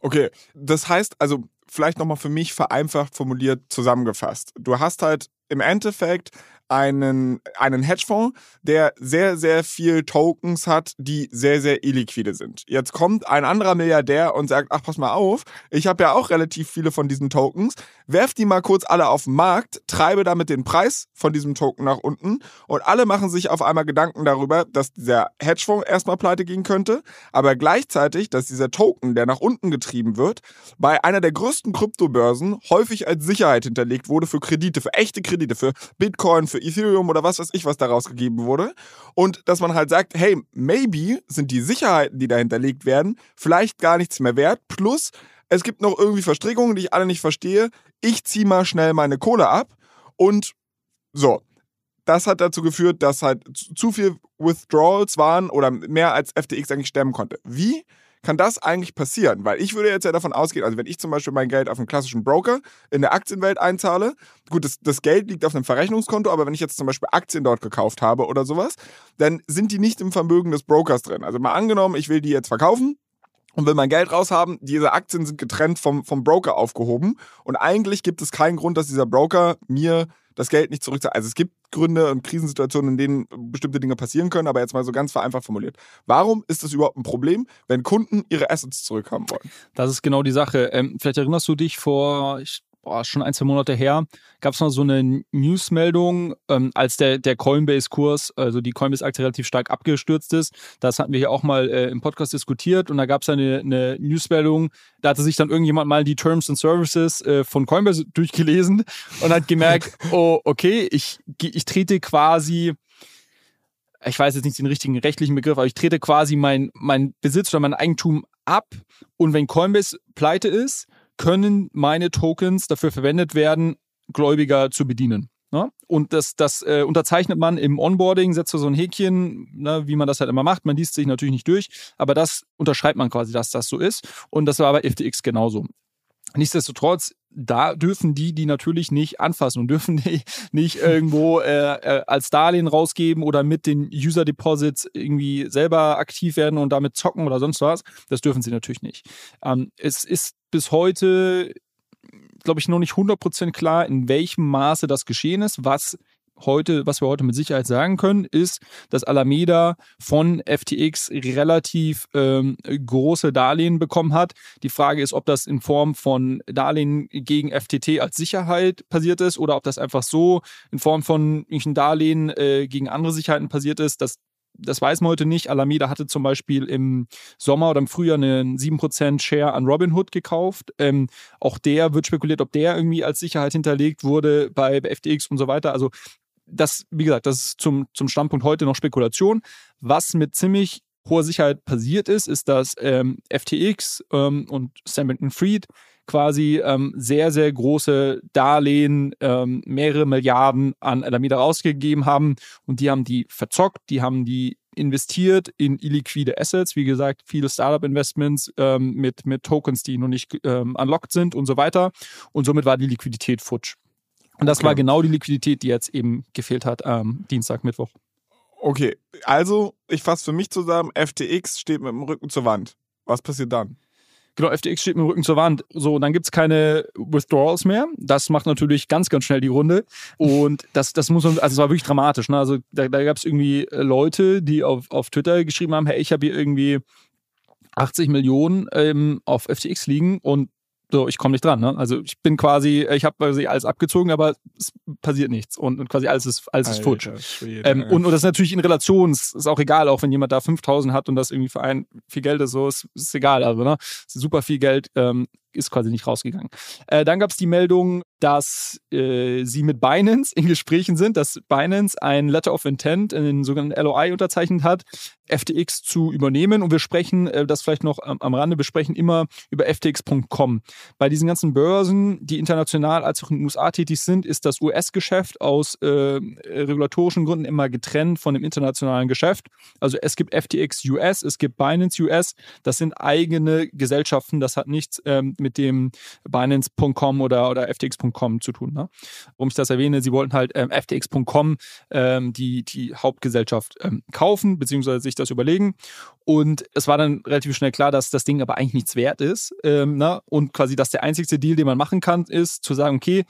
Okay, das heißt also, vielleicht nochmal für mich vereinfacht formuliert zusammengefasst. Du hast halt im Endeffekt einen, einen Hedgefonds, der sehr, sehr viel Tokens hat, die sehr, sehr illiquide sind. Jetzt kommt ein anderer Milliardär und sagt, ach, pass mal auf, ich habe ja auch relativ viele von diesen Tokens, werf die mal kurz alle auf den Markt, treibe damit den Preis von diesem Token nach unten und alle machen sich auf einmal Gedanken darüber, dass dieser Hedgefonds erstmal pleite gehen könnte, aber gleichzeitig, dass dieser Token, der nach unten getrieben wird, bei einer der größten Kryptobörsen häufig als Sicherheit hinterlegt wurde für Kredite, für echte Kredite, für Bitcoin, für Ethereum oder was weiß ich, was daraus gegeben wurde. Und dass man halt sagt, hey, maybe sind die Sicherheiten, die da hinterlegt werden, vielleicht gar nichts mehr wert. Plus, es gibt noch irgendwie Verstrickungen, die ich alle nicht verstehe. Ich ziehe mal schnell meine Kohle ab und so. Das hat dazu geführt, dass halt zu viel Withdrawals waren oder mehr als FTX eigentlich stemmen konnte. Wie? Kann das eigentlich passieren? Weil ich würde jetzt ja davon ausgehen, also wenn ich zum Beispiel mein Geld auf einen klassischen Broker in der Aktienwelt einzahle, gut, das, das Geld liegt auf einem Verrechnungskonto, aber wenn ich jetzt zum Beispiel Aktien dort gekauft habe oder sowas, dann sind die nicht im Vermögen des Brokers drin. Also mal angenommen, ich will die jetzt verkaufen und will mein Geld raushaben. Diese Aktien sind getrennt vom, vom Broker aufgehoben und eigentlich gibt es keinen Grund, dass dieser Broker mir das Geld nicht zurückzahlt. Also es gibt Gründe und Krisensituationen, in denen bestimmte Dinge passieren können, aber jetzt mal so ganz vereinfacht formuliert. Warum ist das überhaupt ein Problem, wenn Kunden ihre Assets zurückhaben wollen? Das ist genau die Sache. Ähm, vielleicht erinnerst du dich vor, ich boah, schon ein, zwei Monate her, gab es mal so eine Newsmeldung, ähm, als der, der Coinbase-Kurs, also die Coinbase-Aktie relativ stark abgestürzt ist. Das hatten wir hier auch mal äh, im Podcast diskutiert und da gab es eine, eine Newsmeldung, da hatte sich dann irgendjemand mal die Terms and Services äh, von Coinbase durchgelesen und hat gemerkt, oh, okay, ich, ich trete quasi ich weiß jetzt nicht den richtigen rechtlichen Begriff, aber ich trete quasi mein, mein Besitz oder mein Eigentum ab und wenn Coinbase pleite ist, können meine Tokens dafür verwendet werden, Gläubiger zu bedienen. Ne? Und das, das äh, unterzeichnet man im Onboarding, setzt so ein Häkchen, ne, wie man das halt immer macht. Man liest sich natürlich nicht durch, aber das unterschreibt man quasi, dass das so ist. Und das war bei FTX genauso. Nichtsdestotrotz, da dürfen die die natürlich nicht anfassen und dürfen die nicht irgendwo äh, äh, als Darlehen rausgeben oder mit den User Deposits irgendwie selber aktiv werden und damit zocken oder sonst was. Das dürfen sie natürlich nicht. Ähm, es ist bis heute, glaube ich, noch nicht 100% klar, in welchem Maße das geschehen ist. Was heute, was wir heute mit Sicherheit sagen können, ist, dass Alameda von FTX relativ ähm, große Darlehen bekommen hat. Die Frage ist, ob das in Form von Darlehen gegen FTT als Sicherheit passiert ist oder ob das einfach so in Form von irgendwelchen Darlehen äh, gegen andere Sicherheiten passiert ist. Das das weiß man heute nicht. Alameda hatte zum Beispiel im Sommer oder im Frühjahr einen 7% Share an Robinhood gekauft. Ähm, auch der wird spekuliert, ob der irgendwie als Sicherheit hinterlegt wurde bei, bei FTX und so weiter. Also das, wie gesagt, das ist zum, zum Standpunkt heute noch Spekulation. Was mit ziemlich hoher Sicherheit passiert ist, ist, dass ähm, FTX ähm, und Sam Bankman-Fried quasi ähm, sehr, sehr große Darlehen, ähm, mehrere Milliarden an Alameda rausgegeben haben und die haben die verzockt, die haben die investiert in illiquide Assets, wie gesagt, viele Startup-Investments ähm, mit, mit Tokens, die noch nicht ähm, unlocked sind und so weiter. Und somit war die Liquidität futsch. Und das okay. war genau die Liquidität, die jetzt eben gefehlt hat am Dienstag, Mittwoch. Okay, also ich fasse für mich zusammen, FTX steht mit dem Rücken zur Wand. Was passiert dann? Genau, FTX steht mit dem Rücken zur Wand. So, dann gibt es keine Withdrawals mehr. Das macht natürlich ganz, ganz schnell die Runde. Und das, das muss man, also es war wirklich dramatisch. Ne? Also da, da gab es irgendwie äh, Leute, die auf, auf Twitter geschrieben haben, hey, ich habe hier irgendwie 80 Millionen ähm, auf FTX liegen und so, ich komme nicht dran. Ne? Also ich bin quasi, ich habe quasi alles abgezogen, aber es passiert nichts und, und quasi alles ist, alles ist futsch. Ähm, und, und das ist natürlich in Relation, es ist auch egal, auch wenn jemand da 5000 hat und das irgendwie für einen viel Geld ist, so ist, ist egal. Also, ne? Ist super viel Geld, ähm, ist quasi nicht rausgegangen. Äh, dann gab es die Meldung, dass äh, sie mit Binance in Gesprächen sind, dass Binance ein Letter of Intent, einen sogenannten LOI unterzeichnet hat, FTX zu übernehmen. Und wir sprechen, äh, das vielleicht noch am, am Rande besprechen, immer über FTX.com. Bei diesen ganzen Börsen, die international als auch in den USA tätig sind, ist das US-Geschäft aus äh, regulatorischen Gründen immer getrennt von dem internationalen Geschäft. Also es gibt FTX US, es gibt Binance US. Das sind eigene Gesellschaften. Das hat nichts ähm, mit dem Binance.com oder, oder FTX.com zu tun. Ne? Warum ich das erwähne, sie wollten halt ähm, FTX.com ähm, die, die Hauptgesellschaft ähm, kaufen, beziehungsweise sich das überlegen. Und es war dann relativ schnell klar, dass das Ding aber eigentlich nichts wert ist. Ähm, ne? Und quasi, dass der einzigste Deal, den man machen kann, ist zu sagen, okay,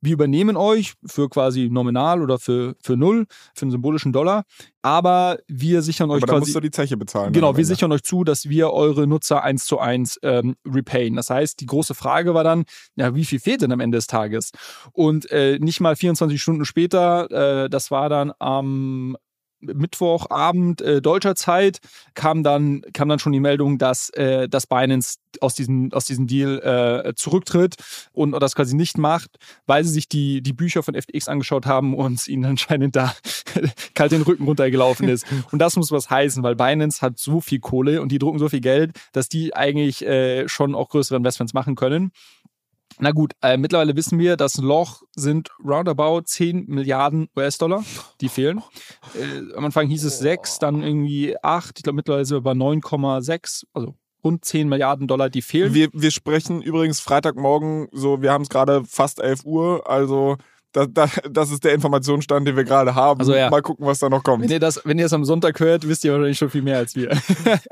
wir übernehmen euch für quasi nominal oder für, für null, für einen symbolischen Dollar, aber wir sichern euch aber quasi. musst du die Zeche bezahlen. Genau, wir sichern euch zu, dass wir eure Nutzer eins zu eins ähm, repayen. Das heißt, die große Frage war dann, ja, wie viel fehlt denn am Ende des Tages? Und äh, nicht mal 24 Stunden später, äh, das war dann am Mittwochabend äh, deutscher Zeit kam dann, kam dann schon die Meldung, dass, äh, dass Binance aus diesem, aus diesem Deal äh, zurücktritt und, das quasi nicht macht, weil sie sich die, die Bücher von FTX angeschaut haben und es ihnen anscheinend da kalt den Rücken runtergelaufen ist. Und das muss was heißen, weil Binance hat so viel Kohle und die drucken so viel Geld, dass die eigentlich äh, schon auch größere Investments machen können. Na gut, äh, mittlerweile wissen wir, das Loch sind roundabout 10 Milliarden US-Dollar, die fehlen. Äh, am Anfang hieß es 6, dann irgendwie 8. Ich glaube, mittlerweile sind wir bei 9,6, also rund 10 Milliarden Dollar, die fehlen. Wir, wir sprechen übrigens Freitagmorgen, so wir haben es gerade fast 11 Uhr, also Das, das, das ist der Informationsstand, den wir gerade haben. Also ja. Mal gucken, was da noch kommt. Wenn ihr das, wenn ihr es am Sonntag hört, wisst ihr wahrscheinlich schon viel mehr als wir.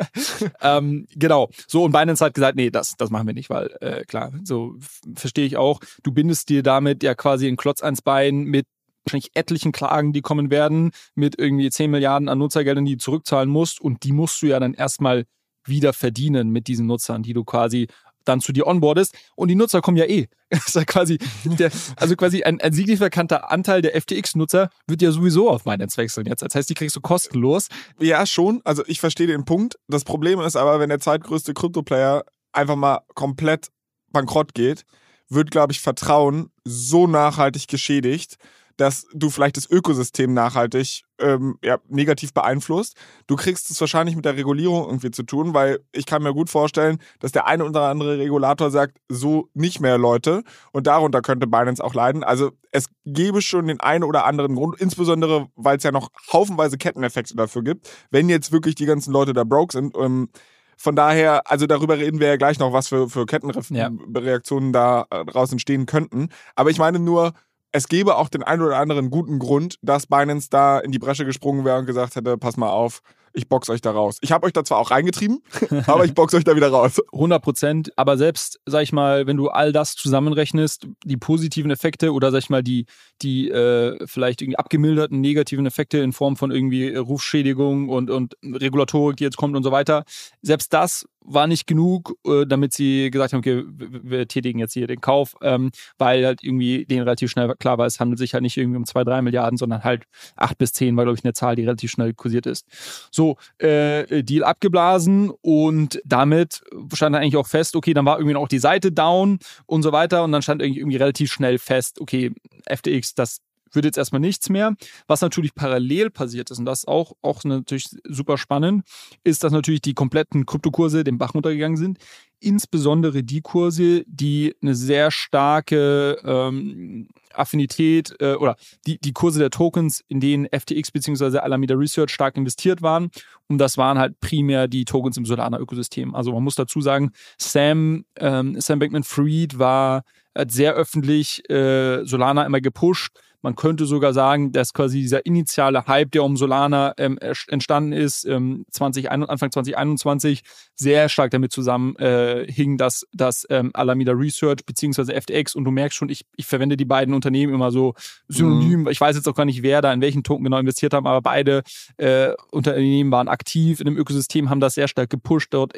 ähm, genau. So, und Binance hat gesagt, nee, das, das machen wir nicht, weil äh, klar, so verstehe ich auch. Du bindest dir damit ja quasi einen Klotz ans Bein mit wahrscheinlich etlichen Klagen, die kommen werden, mit irgendwie 10 Milliarden an Nutzergeldern, die du zurückzahlen musst. Und die musst du ja dann erstmal wieder verdienen mit diesen Nutzern, die du quasi dann zu dir onboardest. Und die Nutzer kommen ja eh. Das ist ja quasi der, also quasi ein, ein signifikanter Anteil der FTX-Nutzer wird ja sowieso auf Binance wechseln jetzt. Das heißt, die kriegst du kostenlos. Ja, schon. Also ich verstehe den Punkt. Das Problem ist aber, wenn der zweitgrößte Krypto-Player einfach mal komplett bankrott geht, wird, glaube ich, Vertrauen so nachhaltig geschädigt, dass du vielleicht das Ökosystem nachhaltig ähm, ja, negativ beeinflusst. Du kriegst es wahrscheinlich mit der Regulierung irgendwie zu tun, weil ich kann mir gut vorstellen, dass der eine oder andere Regulator sagt, so nicht mehr Leute und darunter könnte Binance auch leiden. Also es gäbe schon den einen oder anderen Grund, insbesondere weil es ja noch haufenweise Ketteneffekte dafür gibt, wenn jetzt wirklich die ganzen Leute da broke sind. Ähm, von daher, also darüber reden wir ja gleich noch, was für, für Kettenreaktionen ja. da äh, entstehen könnten. Aber ich meine nur, es gäbe auch den einen oder anderen guten Grund, dass Binance da in die Bresche gesprungen wäre und gesagt hätte, pass mal auf, ich box euch da raus. Ich habe euch da zwar auch reingetrieben, aber ich box euch da wieder raus. 100 Prozent. Aber selbst, sag ich mal, wenn du all das zusammenrechnest, die positiven Effekte oder sag ich mal die, die äh, vielleicht irgendwie abgemilderten negativen Effekte in Form von irgendwie Rufschädigung und, und Regulatorik, die jetzt kommt und so weiter, selbst das war nicht genug, äh, damit sie gesagt haben, okay, wir tätigen jetzt hier den Kauf, ähm, weil halt irgendwie denen relativ schnell klar war, es handelt sich halt nicht irgendwie um zwei, drei Milliarden, sondern halt acht bis zehn war, glaube ich, eine Zahl, die relativ schnell kursiert ist. So, äh, Deal abgeblasen und damit stand dann eigentlich auch fest, okay, dann war irgendwie auch die Seite down und so weiter und dann stand irgendwie, irgendwie relativ schnell fest, okay, FTX, das wird jetzt erstmal nichts mehr. Was natürlich parallel passiert ist, und das ist auch, auch natürlich super spannend, ist, dass natürlich die kompletten Kryptokurse den Bach runtergegangen sind. Insbesondere die Kurse, die eine sehr starke ähm, Affinität äh, oder die, die Kurse der Tokens, in denen FTX bzw. Alameda Research stark investiert waren. Und das waren halt primär die Tokens im Solana-Ökosystem. Also man muss dazu sagen, Sam, ähm, Sam Bankman-Fried war hat sehr öffentlich äh, Solana immer gepusht man könnte sogar sagen, dass quasi dieser initiale Hype, der um Solana ähm, entstanden ist, ähm, 20, Anfang 2021, sehr stark damit zusammenhing, äh, dass, dass ähm, Alameda Research bzw. FTX und du merkst schon, ich, ich verwende die beiden Unternehmen immer so synonym. Mhm. Ich weiß jetzt auch gar nicht, wer da in welchen Token genau investiert haben, aber beide äh, Unternehmen waren aktiv in dem Ökosystem, haben das sehr stark gepusht. Dort,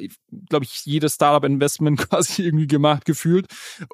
glaube ich, jedes Startup-Investment quasi irgendwie gemacht, gefühlt.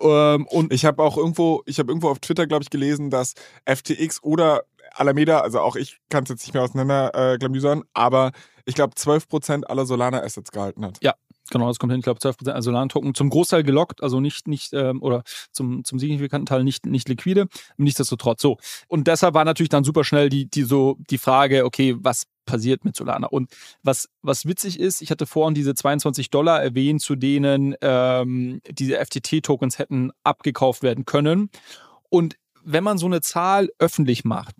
Ähm, und ich habe auch irgendwo, ich habe irgendwo auf Twitter, glaube ich, gelesen, dass FTX oder Alameda, also auch ich kann es jetzt nicht mehr auseinanderklamüsern, äh, aber ich glaube 12% aller Solana-Assets gehalten hat. Ja, Genau, das kommt hin, ich glaube 12% also Solana-Token zum Großteil gelockt, also nicht, nicht ähm, oder zum, zum signifikanten Teil nicht, nicht liquide, nichtsdestotrotz so. Und deshalb war natürlich dann super schnell die, die, so, die Frage, okay, was passiert mit Solana? Und was, was witzig ist, ich hatte vorhin diese 22 Dollar erwähnt, zu denen ähm, diese FTT-Tokens hätten abgekauft werden können. Und wenn man so eine Zahl öffentlich macht,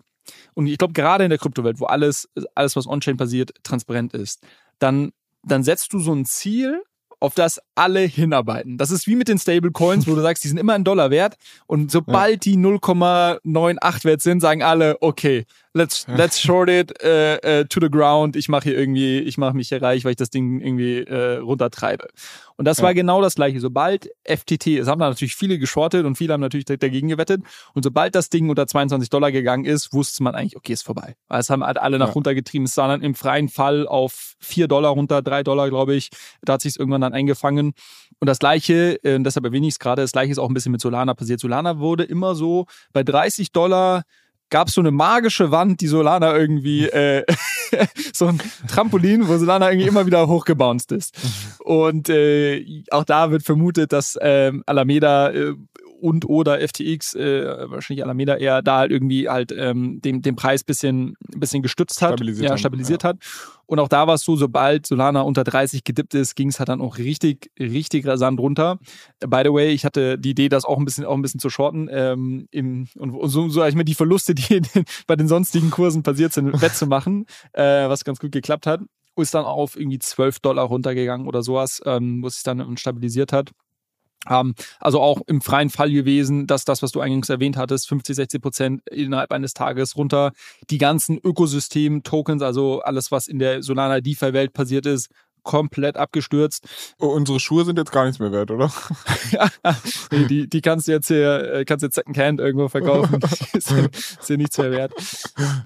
und ich glaube, gerade in der Kryptowelt, wo alles, alles, was on-chain passiert, transparent ist, dann, dann setzt du so ein Ziel, auf das alle hinarbeiten. Das ist wie mit den Stablecoins, wo du sagst, die sind immer ein Dollar wert und sobald die 0,98 wert sind, sagen alle, okay, let's, let's short it uh, uh, to the ground. Ich mache hier irgendwie, ich mache mich hier reich, weil ich das Ding irgendwie uh, runtertreibe. Und das ja. war genau das gleiche. Sobald FTT, es haben da natürlich viele geschortet und viele haben natürlich dagegen gewettet. Und sobald das Ding unter 22 Dollar gegangen ist, wusste man eigentlich, okay, ist vorbei. Es haben halt alle nach ja. runtergetrieben. Es war dann im freien Fall auf 4 Dollar runter, 3 Dollar, glaube ich. Da hat sich irgendwann dann eingefangen. Und das Gleiche, äh, deshalb erwähne ich es gerade, das Gleiche ist auch ein bisschen mit Solana passiert. Solana wurde immer so bei 30 Dollar gab es so eine magische Wand, die Solana irgendwie, äh, so ein Trampolin, wo Solana irgendwie immer wieder hochgebounced ist. Und äh, auch da wird vermutet, dass ähm, Alameda äh, und oder FTX, äh, wahrscheinlich Alameda eher da halt irgendwie halt ähm, den, den Preis bisschen, bisschen gestützt hat, stabilisiert, ja, stabilisiert ja. hat. Und auch da war es so, sobald Solana unter 30 gedippt ist, ging es halt dann auch richtig, richtig rasant runter. By the way, ich hatte die Idee, das auch ein bisschen, auch ein bisschen zu shorten ähm, im, und, so, so ich mir die Verluste, die den, bei den sonstigen Kursen passiert sind, wettzumachen, äh, was ganz gut geklappt hat. Ist dann auf irgendwie 12 Dollar runtergegangen oder sowas, ähm, wo es sich dann stabilisiert hat. Ähm, also auch im freien Fall gewesen, dass das, was du eingangs erwähnt hattest, 50, 60 Prozent innerhalb eines Tages runter. Die ganzen Ökosystem-Tokens, also alles, was in der Solana DeFi-Welt passiert ist, komplett abgestürzt. Oh, unsere Schuhe sind jetzt gar nichts mehr wert, oder? ja, nee, die, die kannst du jetzt hier, äh, kannst jetzt Secondhand irgendwo verkaufen. Die sind, sind nichts mehr wert.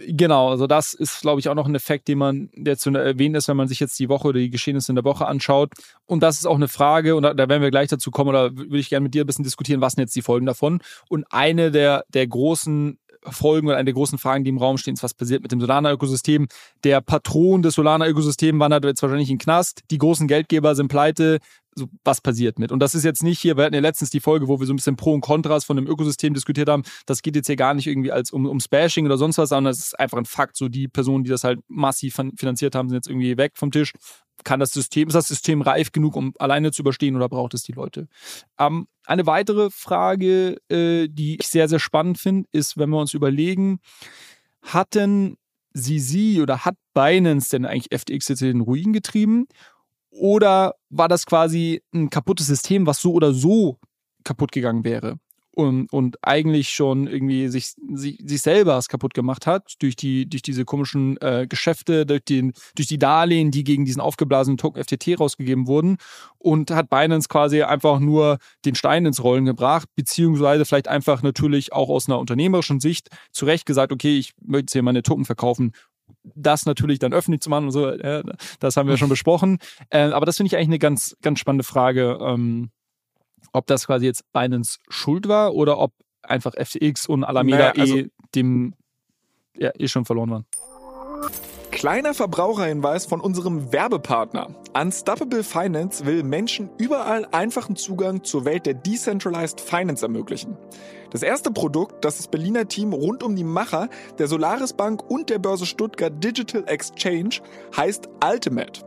Genau, also das ist, glaube ich, auch noch ein Effekt, den man, der zu erwähnen ist, wenn man sich jetzt die Woche oder die Geschehnisse in der Woche anschaut. Und das ist auch eine Frage, und da, da werden wir gleich dazu kommen, oder würde ich gerne mit dir ein bisschen diskutieren, was sind jetzt die Folgen davon? Und eine der, der großen Folgen oder eine der großen Fragen, die im Raum stehen, ist, was passiert mit dem Solana-Ökosystem. Der Patron des Solana-Ökosystems wandert jetzt wahrscheinlich in den Knast. Die großen Geldgeber sind pleite. So, was passiert mit? Und das ist jetzt nicht hier, wir hatten ja letztens die Folge, wo wir so ein bisschen Pro und Kontras von dem Ökosystem diskutiert haben. Das geht jetzt hier gar nicht irgendwie als um, ums Bashing oder sonst was, sondern es ist einfach ein Fakt. So die Personen, die das halt massiv finanziert haben, sind jetzt irgendwie weg vom Tisch kann das System, ist das System reif genug, um alleine zu überstehen oder braucht es die Leute? Ähm, eine weitere Frage, äh, die ich sehr, sehr spannend finde, ist, wenn wir uns überlegen, hatten sie sie oder hat Binance denn eigentlich FTX jetzt in den Ruin getrieben? Oder war das quasi ein kaputtes System, was so oder so kaputt gegangen wäre? Und, und eigentlich schon irgendwie sich, sich, sich selber kaputt gemacht hat durch die durch diese komischen äh, Geschäfte, durch, den, durch die Darlehen, die gegen diesen aufgeblasenen Token FTT rausgegeben wurden und hat Binance quasi einfach nur den Stein ins Rollen gebracht, beziehungsweise vielleicht einfach natürlich auch aus einer unternehmerischen Sicht zurecht gesagt, okay, ich möchte jetzt hier meine Token verkaufen das natürlich dann öffentlich zu machen und so, äh, das haben wir schon besprochen. Äh, aber das finde ich eigentlich eine ganz, ganz spannende Frage. Ob das quasi jetzt Binance Schuld war oder ob einfach FTX und Alameda naja, also eh dem ja, eh schon verloren waren. Kleiner Verbraucherhinweis von unserem Werbepartner. Unstoppable Finance will Menschen überall einfachen Zugang zur Welt der Decentralized Finance ermöglichen. Das erste Produkt, das das Berliner Team rund um die Macher der Solaris Bank und der Börse Stuttgart Digital Exchange heißt Ultimate.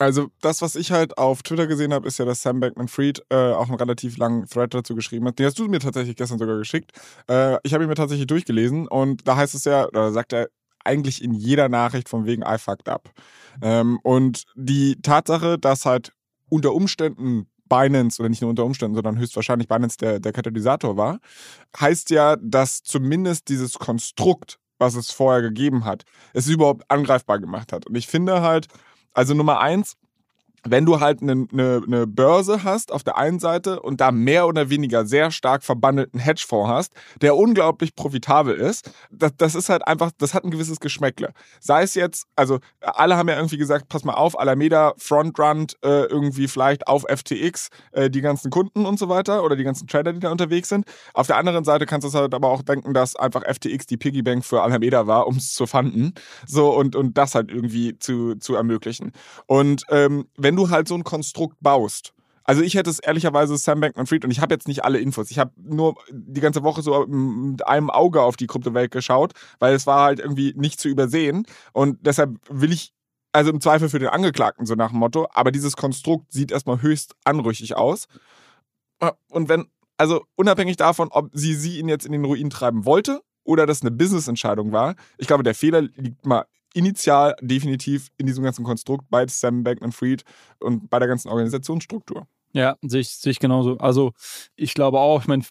Also das, was ich halt auf Twitter gesehen habe, ist ja, dass Sam Bankman-Fried äh, auch einen relativ langen Thread dazu geschrieben hat. Den hast du mir tatsächlich gestern sogar geschickt. Äh, ich habe ihn mir tatsächlich durchgelesen und da heißt es ja, oder sagt er eigentlich in jeder Nachricht von wegen I fucked up. Ähm, und die Tatsache, dass halt unter Umständen Binance, oder nicht nur unter Umständen, sondern höchstwahrscheinlich Binance der, der Katalysator war, heißt ja, dass zumindest dieses Konstrukt, was es vorher gegeben hat, es überhaupt angreifbar gemacht hat. Und ich finde halt, also Nummer eins, wenn du halt eine, eine, eine, Börse hast auf der einen Seite und da mehr oder weniger sehr stark verbandelten Hedgefonds hast, der unglaublich profitabel ist, das, das ist halt einfach, das hat ein gewisses Geschmäckle. Sei es jetzt, also alle haben ja irgendwie gesagt, pass mal auf, Alameda frontrunnt äh, irgendwie vielleicht auf FTX äh, die ganzen Kunden und so weiter oder die ganzen Trader, die da unterwegs sind. Auf der anderen Seite kannst du halt aber auch denken, dass einfach FTX die Piggybank für Alameda war, um es zu fanden. So und, und das halt irgendwie zu, zu ermöglichen. Und ähm, wenn wenn du halt so ein Konstrukt baust, also ich hätte es ehrlicherweise Sam Bankman-Fried und ich habe jetzt nicht alle Infos. Ich habe nur die ganze Woche so mit einem Auge auf die Kryptowelt geschaut, weil es war halt irgendwie nicht zu übersehen und deshalb will ich also im Zweifel für den Angeklagten so nach dem Motto, aber dieses Konstrukt sieht erstmal höchst anrüchig aus. Und wenn also unabhängig davon, ob sie sie ihn jetzt in den Ruin treiben wollte oder das eine Business-Entscheidung war, ich glaube, der Fehler liegt mal initial definitiv in diesem ganzen Konstrukt bei Sam Bankman-Fried und bei der ganzen Organisationsstruktur. Ja, sehe ich, sehe ich genauso. Also ich glaube auch, ich meine,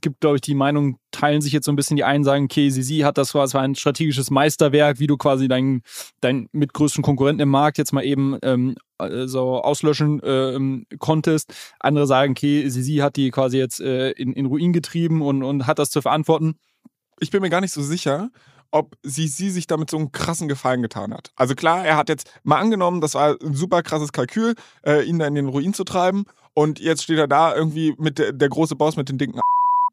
gibt, glaube ich, die Meinung, teilen sich jetzt so ein bisschen die einen, sagen, okay, sie hat das war, es war ein strategisches Meisterwerk, wie du quasi deinen dein mitgrößten Konkurrenten im Markt jetzt mal eben ähm, äh, so auslöschen äh, konntest. Andere sagen, okay, sie hat die quasi jetzt äh, in, in Ruin getrieben und, und hat das zu verantworten. Ich bin mir gar nicht so sicher, ob sie, sie sich damit so einen krassen Gefallen getan hat. Also klar, er hat jetzt mal angenommen, das war ein super krasses Kalkül, äh, ihn da in den Ruin zu treiben. Und jetzt steht er da irgendwie mit der, der große Boss mit den dicken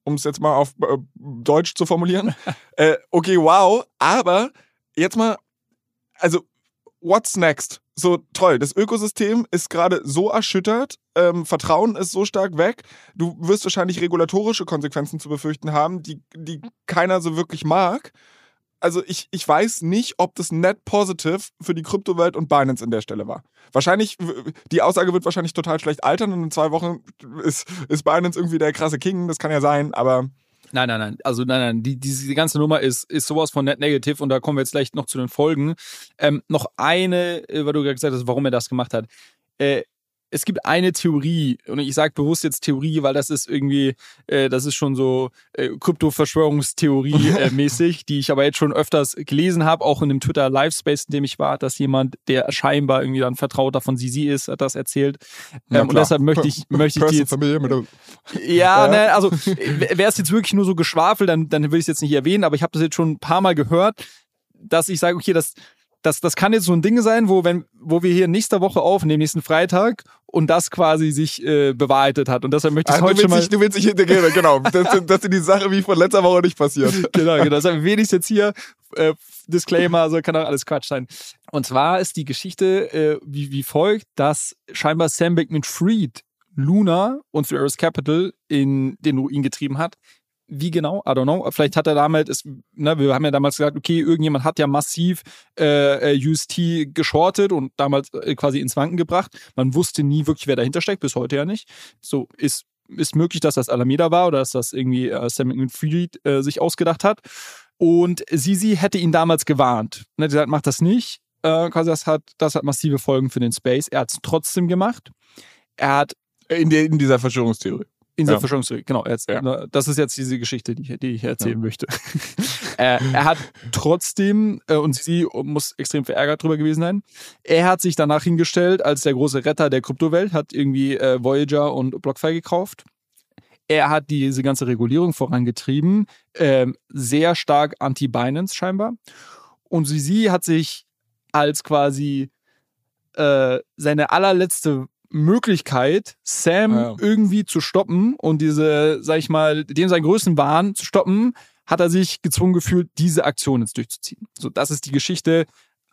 um es jetzt mal auf äh, Deutsch zu formulieren. äh, okay, wow, aber jetzt mal, also, what's next? So toll, das Ökosystem ist gerade so erschüttert, ähm, Vertrauen ist so stark weg, du wirst wahrscheinlich regulatorische Konsequenzen zu befürchten haben, die, die keiner so wirklich mag also ich, ich weiß nicht, ob das net positive für die Kryptowelt und Binance in der Stelle war. Wahrscheinlich, die Aussage wird wahrscheinlich total schlecht altern und in zwei Wochen ist, ist Binance irgendwie der krasse King, das kann ja sein, aber. Nein, nein, nein. Also nein, nein. Die, diese ganze Nummer ist, ist sowas von net negative und da kommen wir jetzt gleich noch zu den Folgen. Ähm, noch eine, äh, weil du gerade gesagt hast, warum er das gemacht hat. Äh, es gibt eine Theorie, und ich sage bewusst jetzt Theorie, weil das ist irgendwie, äh, das ist schon so äh, Krypto-Verschwörungstheorie-mäßig, äh, die ich aber jetzt schon öfters gelesen habe, auch in dem Twitter-Livespace, in dem ich war, dass jemand, der scheinbar irgendwie dann Vertrauter von Sisi ist, hat das erzählt. Ähm, und deshalb möchte ich, möchte ich die jetzt, Ja, ja. Ne, also wäre es jetzt wirklich nur so geschwafelt, dann, dann würde ich es jetzt nicht erwähnen, aber ich habe das jetzt schon ein paar Mal gehört, dass ich sage, okay, das das, das kann jetzt so ein Ding sein, wo, wenn, wo wir hier nächste Woche aufnehmen, nächsten Freitag, und das quasi sich äh, bewahrheitet hat. Und deshalb möchte ich ah, heute schon mal... Nicht, du willst dich hintergehen, genau. dass, dass dir die Sache wie von letzter Woche nicht passiert. genau, genau. Deshalb will ich jetzt hier, äh, Disclaimer, also kann auch alles Quatsch sein. Und zwar ist die Geschichte äh, wie, wie folgt, dass scheinbar Sam Bankman-Fried Luna und Arrows Capital in den Ruin getrieben hat, wie genau? I don't know. Vielleicht hat er damals, ist, ne, wir haben ja damals gesagt, okay, irgendjemand hat ja massiv äh, äh UST geschortet und damals äh, quasi ins Wanken gebracht. Man wusste nie wirklich, wer dahinter steckt, bis heute ja nicht. So ist, ist möglich, dass das Alameda war oder dass das irgendwie äh, Sam Fried äh, sich ausgedacht hat. Und Sisi hätte ihn damals gewarnt. Ne, der macht das nicht. Äh, quasi das hat, das hat massive Folgen für den Space. Er hat es trotzdem gemacht. Er hat in, der, in dieser Verschwörungstheorie. Insel ja. Verschwörungstheorie, genau. Jetzt, ja. Das ist jetzt diese Geschichte, die, die ich erzählen ja. möchte. er, er, hat trotzdem, äh, und sie muss extrem verärgert drüber gewesen sein, er hat sich danach hingestellt als der große Retter der Kryptowelt, hat irgendwie äh, Voyager und BlockFi gekauft. Er hat diese ganze Regulierung vorangetrieben, äh, sehr stark anti-Binance scheinbar. Und sie hat sich als quasi äh, seine allerletzte Möglichkeit, Sam ja. irgendwie zu stoppen und diese, sag ich mal, dem seinen größten Wahn zu stoppen, hat er sich gezwungen gefühlt, diese Aktion jetzt durchzuziehen. So, das ist die Geschichte.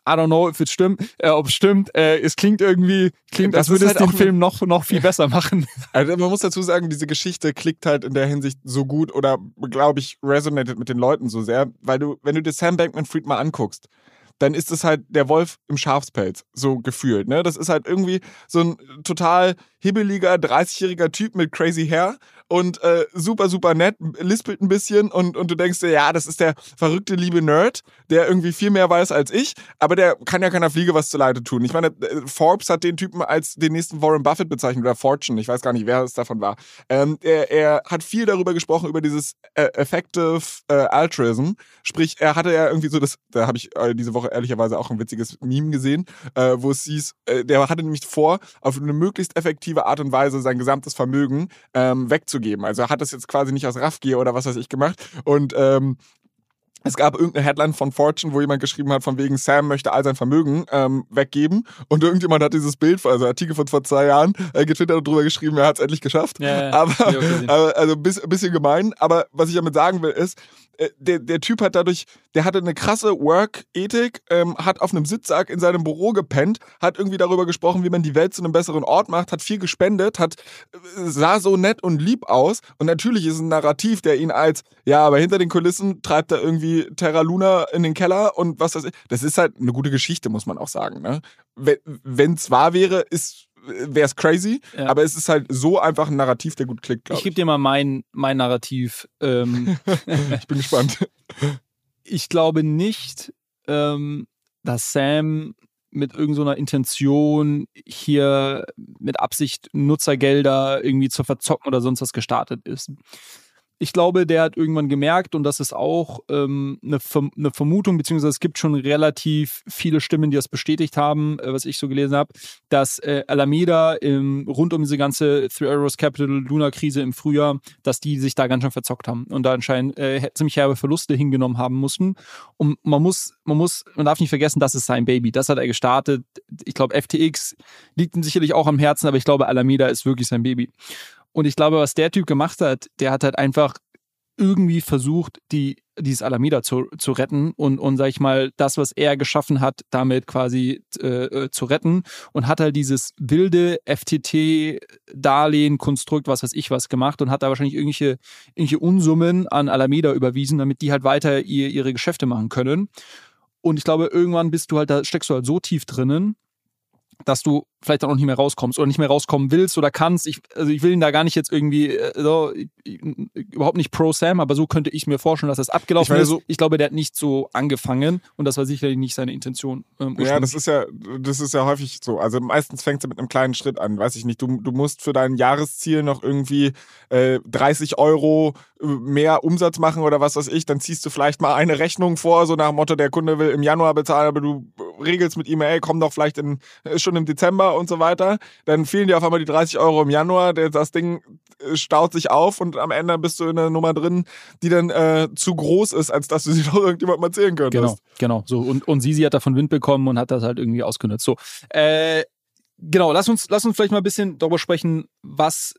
I don't know, if es stimmt, äh, ob es stimmt. Äh, es klingt irgendwie, klingt, das als würde es halt den Film noch, noch viel besser machen. Also man muss dazu sagen, diese Geschichte klickt halt in der Hinsicht so gut oder, glaube ich, resonated mit den Leuten so sehr, weil du, wenn du dir Sam Bankman-Fried mal anguckst, dann ist es halt der Wolf im Schafspelz, so gefühlt. Ne? Das ist halt irgendwie so ein total hibbeliger, 30-jähriger Typ mit crazy Hair und äh, super, super nett, lispelt ein bisschen und, und du denkst dir, ja, das ist der verrückte, liebe Nerd, der irgendwie viel mehr weiß als ich, aber der kann ja keiner Fliege was zuleide tun. Ich meine, äh, Forbes hat den Typen als den nächsten Warren Buffett bezeichnet oder Fortune, ich weiß gar nicht, wer es davon war. Ähm, er, er hat viel darüber gesprochen, über dieses äh, Effective äh, Altruism, sprich, er hatte ja irgendwie so das, da habe ich äh, diese Woche ehrlicherweise auch ein witziges Meme gesehen, äh, wo es hieß, äh, der hatte nämlich vor, auf eine möglichst effektive Art und Weise sein gesamtes Vermögen ähm, wegzugeben auszugeben. Also er hat das jetzt quasi nicht aus Raffgier oder was weiß ich gemacht. Und ähm, es gab irgendeine Headline von Fortune, wo jemand geschrieben hat, von wegen Sam möchte all sein Vermögen ähm, weggeben. Und irgendjemand hat dieses Bild, also Artikel von vor zwei Jahren, äh, getwittert und drüber geschrieben, er hat es endlich geschafft. Ja, ja. Aber, aber, also ein bisschen gemein. Aber was ich damit sagen will, ist, äh, der, der Typ hat dadurch, der hatte eine krasse Work-Ethik, ähm, hat auf einem Sitzsack in seinem Büro gepennt, hat irgendwie darüber gesprochen, wie man die Welt zu einem besseren Ort macht, hat viel gespendet, hat, äh, sah so nett und lieb aus. Und natürlich ist ein Narrativ, der ihn als, ja, aber hinter den Kulissen treibt er irgendwie Terra Luna in den Keller und was das ist. Das ist halt eine gute Geschichte, muss man auch sagen. Ne? Wenn es wahr wäre, ist wäre es crazy, ja. aber es ist halt so einfach ein Narrativ, der gut klickt. Ich, ich gebe dir mal mein, mein Narrativ. Ähm, ich bin gespannt. Ich glaube nicht, ähm, dass Sam mit irgendeiner so Intention hier mit Absicht Nutzergelder irgendwie zu verzocken oder sonst was gestartet ist. Ich glaube, der hat irgendwann gemerkt, und das ist auch ähm, eine, eine, Vermutung, beziehungsweise es gibt schon relativ viele Stimmen, die das bestätigt haben, äh, was ich so gelesen habe, dass äh, Alameda im, rund um diese ganze Three Arrows Capital Luna Krise im Frühjahr, dass die sich da ganz schön verzockt haben und da anscheinend äh, ziemlich herbe Verluste hingenommen haben mussten. Und man muss, man muss, man darf nicht vergessen, das ist sein Baby. Das hat er gestartet. Ich glaube, FTX liegt ihm sicherlich auch am Herzen, aber ich glaube, Alameda ist wirklich sein Baby. Und ich glaube, was der Typ gemacht hat, der hat halt einfach irgendwie versucht, die, dieses Alameda zu, zu retten und, und, sag ich mal, das, was er geschaffen hat, damit quasi äh, äh zu retten und hat halt dieses wilde FTT-Darlehen, Konstrukt, was weiß ich was gemacht und hat da wahrscheinlich irgendwelche, irgendwelche Unsummen an Alameda überwiesen, damit die halt weiter ihr, ihre Geschäfte machen können. Und ich glaube, irgendwann bist du halt, da steckst du halt so tief drinnen, dass du vielleicht auch noch nicht mehr rauskommst oder nicht mehr rauskommen willst oder kannst. Ich, also ich will ihn da gar nicht jetzt irgendwie äh, so, überhaupt nicht pro Sam, aber so könnte ich mir vorstellen, dass das abgelaufen ich ist. So ich glaube, der hat nicht so angefangen und das war sicherlich nicht seine Intention. Ähm, ja, das ist ja, das ist ja häufig so. Also meistens fängt es mit einem kleinen Schritt an, weiß ich nicht. Du, du musst für dein Jahresziel noch irgendwie äh, 30 Euro äh, mehr Umsatz machen oder was weiß ich, dann ziehst du vielleicht mal eine Rechnung vor, so nach dem Motto, der Kunde will im Januar bezahlen, aber du regelst mit ihm, ey, komm doch vielleicht in, äh, schon im Dezember und so weiter. Dann fehlen dir auf einmal die 30 Euro im Januar. Das Ding äh, staut sich auf und am Ende bist du in einer Nummer drin, die dann äh, zu groß ist, als dass du sie doch irgendjemandem erzählen könntest. Genau, genau. So. Und, und Sisi hat davon Wind bekommen und hat das halt irgendwie ausgenutzt. So. Äh, genau, lass uns, lass uns vielleicht mal ein bisschen darüber sprechen, was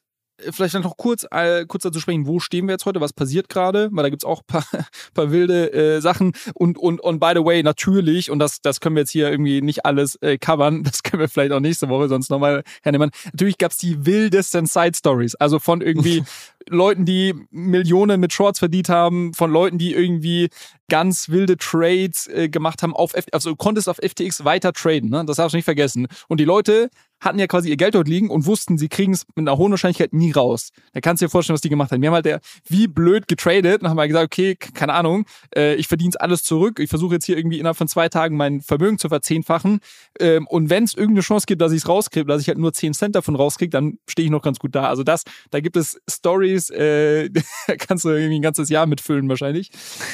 vielleicht noch kurz, äh, kurz dazu sprechen, wo stehen wir jetzt heute, was passiert gerade, weil da gibt's auch paar, paar wilde äh, Sachen und, und, und by the way, natürlich, und das, das können wir jetzt hier irgendwie nicht alles äh, covern, das können wir vielleicht auch nächste Woche sonst nochmal hernehmen. Natürlich gab's die wildesten Side Stories, also von irgendwie Leuten, die Millionen mit Shorts verdient haben, von Leuten, die irgendwie ganz wilde Trades äh, gemacht haben auf F also du konntest auf FTX weiter traden, ne? Das darfst du nicht vergessen. Und die Leute hatten ja quasi ihr Geld dort liegen und wussten, sie kriegen es mit einer hohen Wahrscheinlichkeit nie raus. Da kannst du dir vorstellen, was die gemacht haben. Wir haben halt der, wie blöd getradet und haben halt gesagt, okay, keine Ahnung, äh, ich verdiene alles zurück. Ich versuche jetzt hier irgendwie innerhalb von zwei Tagen mein Vermögen zu verzehnfachen. Ähm, und wenn es irgendeine Chance gibt, dass ich es rauskriege, dass ich halt nur 10 Cent davon rauskriege, dann stehe ich noch ganz gut da. Also das, da gibt es Stories, äh, da kannst du irgendwie ein ganzes Jahr mitfüllen wahrscheinlich.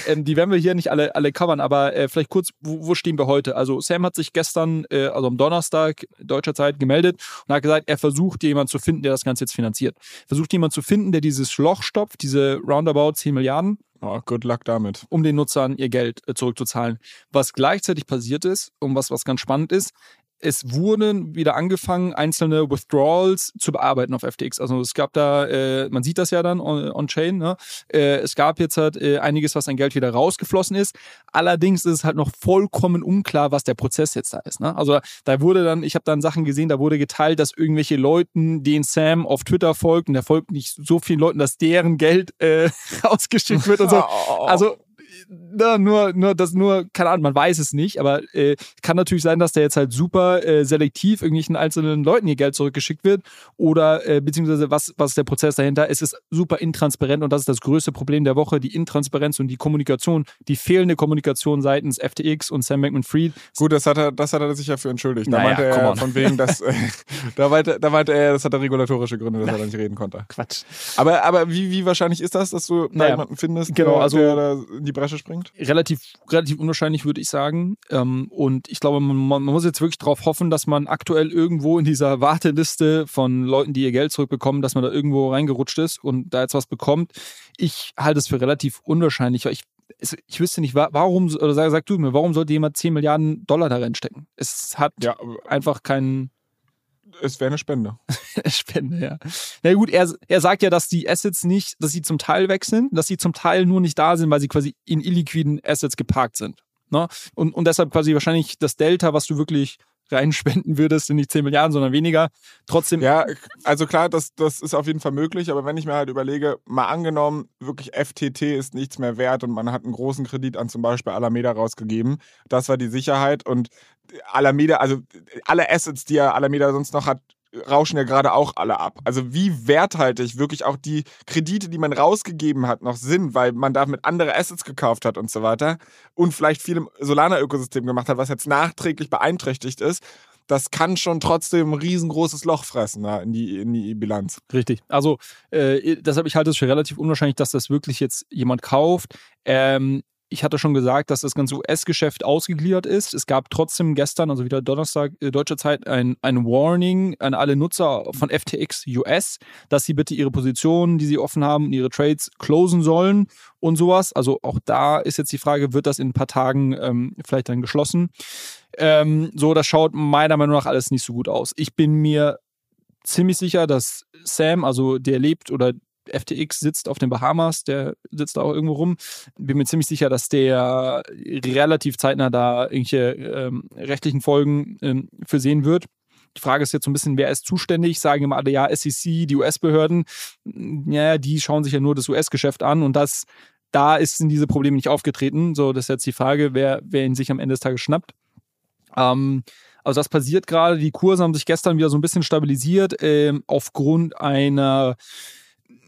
Ähm, die werden wir hier nicht alle, alle covern, aber äh, vielleicht kurz, wo, wo stehen wir heute? Also Sam hat sich gestern, äh, also am Donnerstag deutscher Zeit gemeldet gemeldet und hat gesagt, er versucht jemanden zu finden, der das Ganze jetzt finanziert. Versucht jemanden zu finden, der dieses Loch stopft, diese roundabout 10 Milliarden. Oh, good luck damit. Um den Nutzern ihr Geld äh, zurückzuzahlen. Was gleichzeitig passiert ist und was, was ganz spannend ist, es wurden wieder angefangen, einzelne Withdrawals zu bearbeiten auf FTX. Also es gab da, äh, man sieht das ja dann on-chain, on ne? äh, es gab jetzt halt äh, einiges, was an Geld wieder rausgeflossen ist. Allerdings ist es halt noch vollkommen unklar, was der Prozess jetzt da ist. Ne? Also da wurde dann, ich habe dann Sachen gesehen, da wurde geteilt, dass irgendwelche Leuten, den Sam auf Twitter folgt, und der folgt nicht so vielen Leuten, dass deren Geld äh, rausgeschickt wird und so. Also na, nur, nur, das nur, keine Ahnung, man weiß es nicht, aber äh, kann natürlich sein, dass der jetzt halt super äh, selektiv irgendwelchen einzelnen Leuten ihr Geld zurückgeschickt wird oder äh, beziehungsweise was, was ist der Prozess dahinter? Es ist super intransparent und das ist das größte Problem der Woche, die Intransparenz und die Kommunikation, die fehlende Kommunikation seitens FTX und Sam Bankman-Fried. Gut, das hat er, das hat er sich ja für entschuldigt. Da naja, meinte er von wegen, dass, äh, da, meinte, da meinte er, das hat er regulatorische Gründe, dass er da nicht reden konnte. Quatsch. Aber, aber wie, wie wahrscheinlich ist das, dass du naja, jemanden findest, genau, der, also, der da in die Bresche springt? Relativ, relativ unwahrscheinlich, würde ich sagen. Ähm, und ich glaube, man, man, muss jetzt wirklich darauf hoffen, dass man aktuell irgendwo in dieser Warteliste von Leuten, die ihr Geld zurückbekommen, dass man da irgendwo reingerutscht ist und da jetzt was bekommt. Ich halte es für relativ unwahrscheinlich, weil ich ich wüsste nicht, warum, oder sag, sag du mir, warum sollte jemand 10 Milliarden Dollar da reinstecken? Es hat ja, einfach keinen es wäre eine Spende. Spende, ja. Na gut, er, er sagt ja, dass die Assets nicht, dass sie zum Teil weg sind, dass sie zum Teil nur nicht da sind, weil sie quasi in illiquiden Assets geparkt sind. Ne? Und, und deshalb quasi wahrscheinlich das Delta, was du wirklich reinspenden würdest, sind nicht 10 Milliarden, sondern weniger. Trotzdem. Ja, also klar, das, das ist auf jeden Fall möglich, aber wenn ich mir halt überlege, mal angenommen, wirklich FTT ist nichts mehr wert und man hat einen großen Kredit an zum Beispiel Alameda rausgegeben, das war die Sicherheit und Alameda, also alle Assets, die ja Alameda sonst noch hat, rauschen ja gerade auch alle ab. Also wie werthaltig wirklich auch die Kredite, die man rausgegeben hat, noch sind, weil man damit andere Assets gekauft hat und so weiter und vielleicht viel im Solana-Ökosystem gemacht hat, was jetzt nachträglich beeinträchtigt ist. das kann schon trotzdem ein riesengroßes Loch fressen na, in, die, in die Bilanz. Richtig. Also äh, deshalb, ich halte es für relativ unwahrscheinlich, dass das wirklich jetzt jemand kauft. Ähm, ich hatte schon gesagt, dass das ganze US-Geschäft ausgegliedert ist. Es gab trotzdem gestern, also wieder Donnerstag äh, deutscher Zeit, ein, ein Warning an alle Nutzer von FTX US, dass sie bitte ihre Positionen, die sie offen haben, ihre Trades closen sollen und sowas. Also auch da ist jetzt die Frage, wird das in ein paar Tagen ähm, vielleicht dann geschlossen? Ähm, so, das schaut meiner Meinung nach alles nicht so gut aus. Ich bin mir ziemlich sicher, dass Sam, also der lebt oder FTX sitzt auf den Bahamas, der sitzt da auch irgendwo rum. Bin mir ziemlich sicher, dass der relativ zeitnah da irgendwelche ähm, rechtlichen Folgen ähm, für sehen wird. Die Frage ist jetzt so ein bisschen, wer ist zuständig? Sagen immer alle, ja, SEC, die US-Behörden, ja, die schauen sich ja nur das US-Geschäft an und das, da ist, sind diese Probleme nicht aufgetreten. So, das ist jetzt die Frage, wer, wer ihn sich am Ende des Tages schnappt. Ähm, also das passiert gerade. Die Kurse haben sich gestern wieder so ein bisschen stabilisiert ähm, aufgrund einer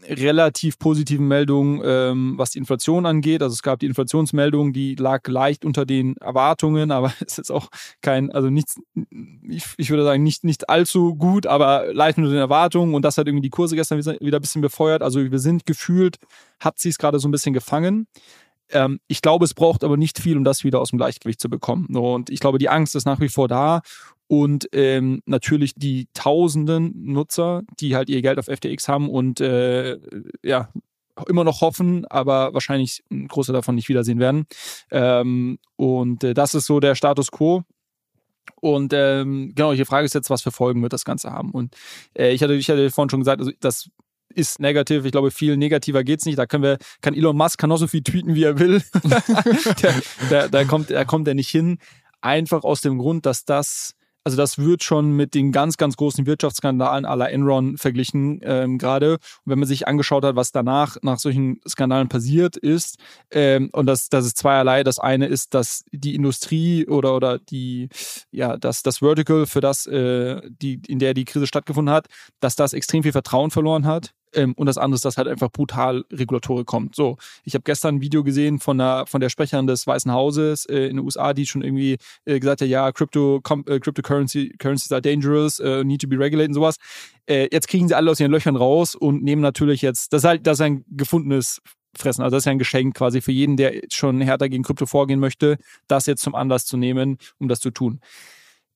relativ positiven Meldungen, ähm, was die Inflation angeht. Also es gab die Inflationsmeldung, die lag leicht unter den Erwartungen, aber es ist auch kein, also nichts, ich, ich würde sagen, nicht, nicht allzu gut, aber leicht unter den Erwartungen und das hat irgendwie die Kurse gestern wieder ein bisschen befeuert. Also wir sind gefühlt, hat sie es gerade so ein bisschen gefangen. Ähm, ich glaube, es braucht aber nicht viel, um das wieder aus dem Gleichgewicht zu bekommen. Und ich glaube, die Angst ist nach wie vor da. Und ähm, natürlich die tausenden Nutzer, die halt ihr Geld auf FTX haben und äh, ja, immer noch hoffen, aber wahrscheinlich ein Großteil davon nicht wiedersehen werden. Ähm, und äh, das ist so der Status quo. Und ähm, genau, die Frage ist jetzt, was für Folgen wird das Ganze haben? Und äh, ich, hatte, ich hatte vorhin schon gesagt, also das ist negativ. Ich glaube, viel negativer geht's nicht. Da können wir, kann Elon Musk kann noch so viel tweeten, wie er will. da, da, kommt, da kommt er nicht hin. Einfach aus dem Grund, dass das also das wird schon mit den ganz, ganz großen Wirtschaftsskandalen la Enron verglichen ähm, gerade. Und wenn man sich angeschaut hat, was danach nach solchen Skandalen passiert ist, ähm, und das, das ist zweierlei. Das eine ist, dass die Industrie oder, oder die, ja, das, das Vertical, für das, äh, die, in der die Krise stattgefunden hat, dass das extrem viel Vertrauen verloren hat ähm, und das andere ist, dass halt einfach brutal Regulatorik kommt. So, ich habe gestern ein Video gesehen von der, von der Sprecherin des Weißen Hauses äh, in den USA, die schon irgendwie äh, gesagt hat, ja, Crypto, com, äh, Cryptocurrency, Currencies are dangerous, uh, need to be regulated und sowas. Äh, jetzt kriegen sie alle aus ihren Löchern raus und nehmen natürlich jetzt, das ist halt, das ist ein gefundenes fressen. Also das ist ja ein Geschenk quasi für jeden, der schon härter gegen Krypto vorgehen möchte, das jetzt zum Anlass zu nehmen, um das zu tun.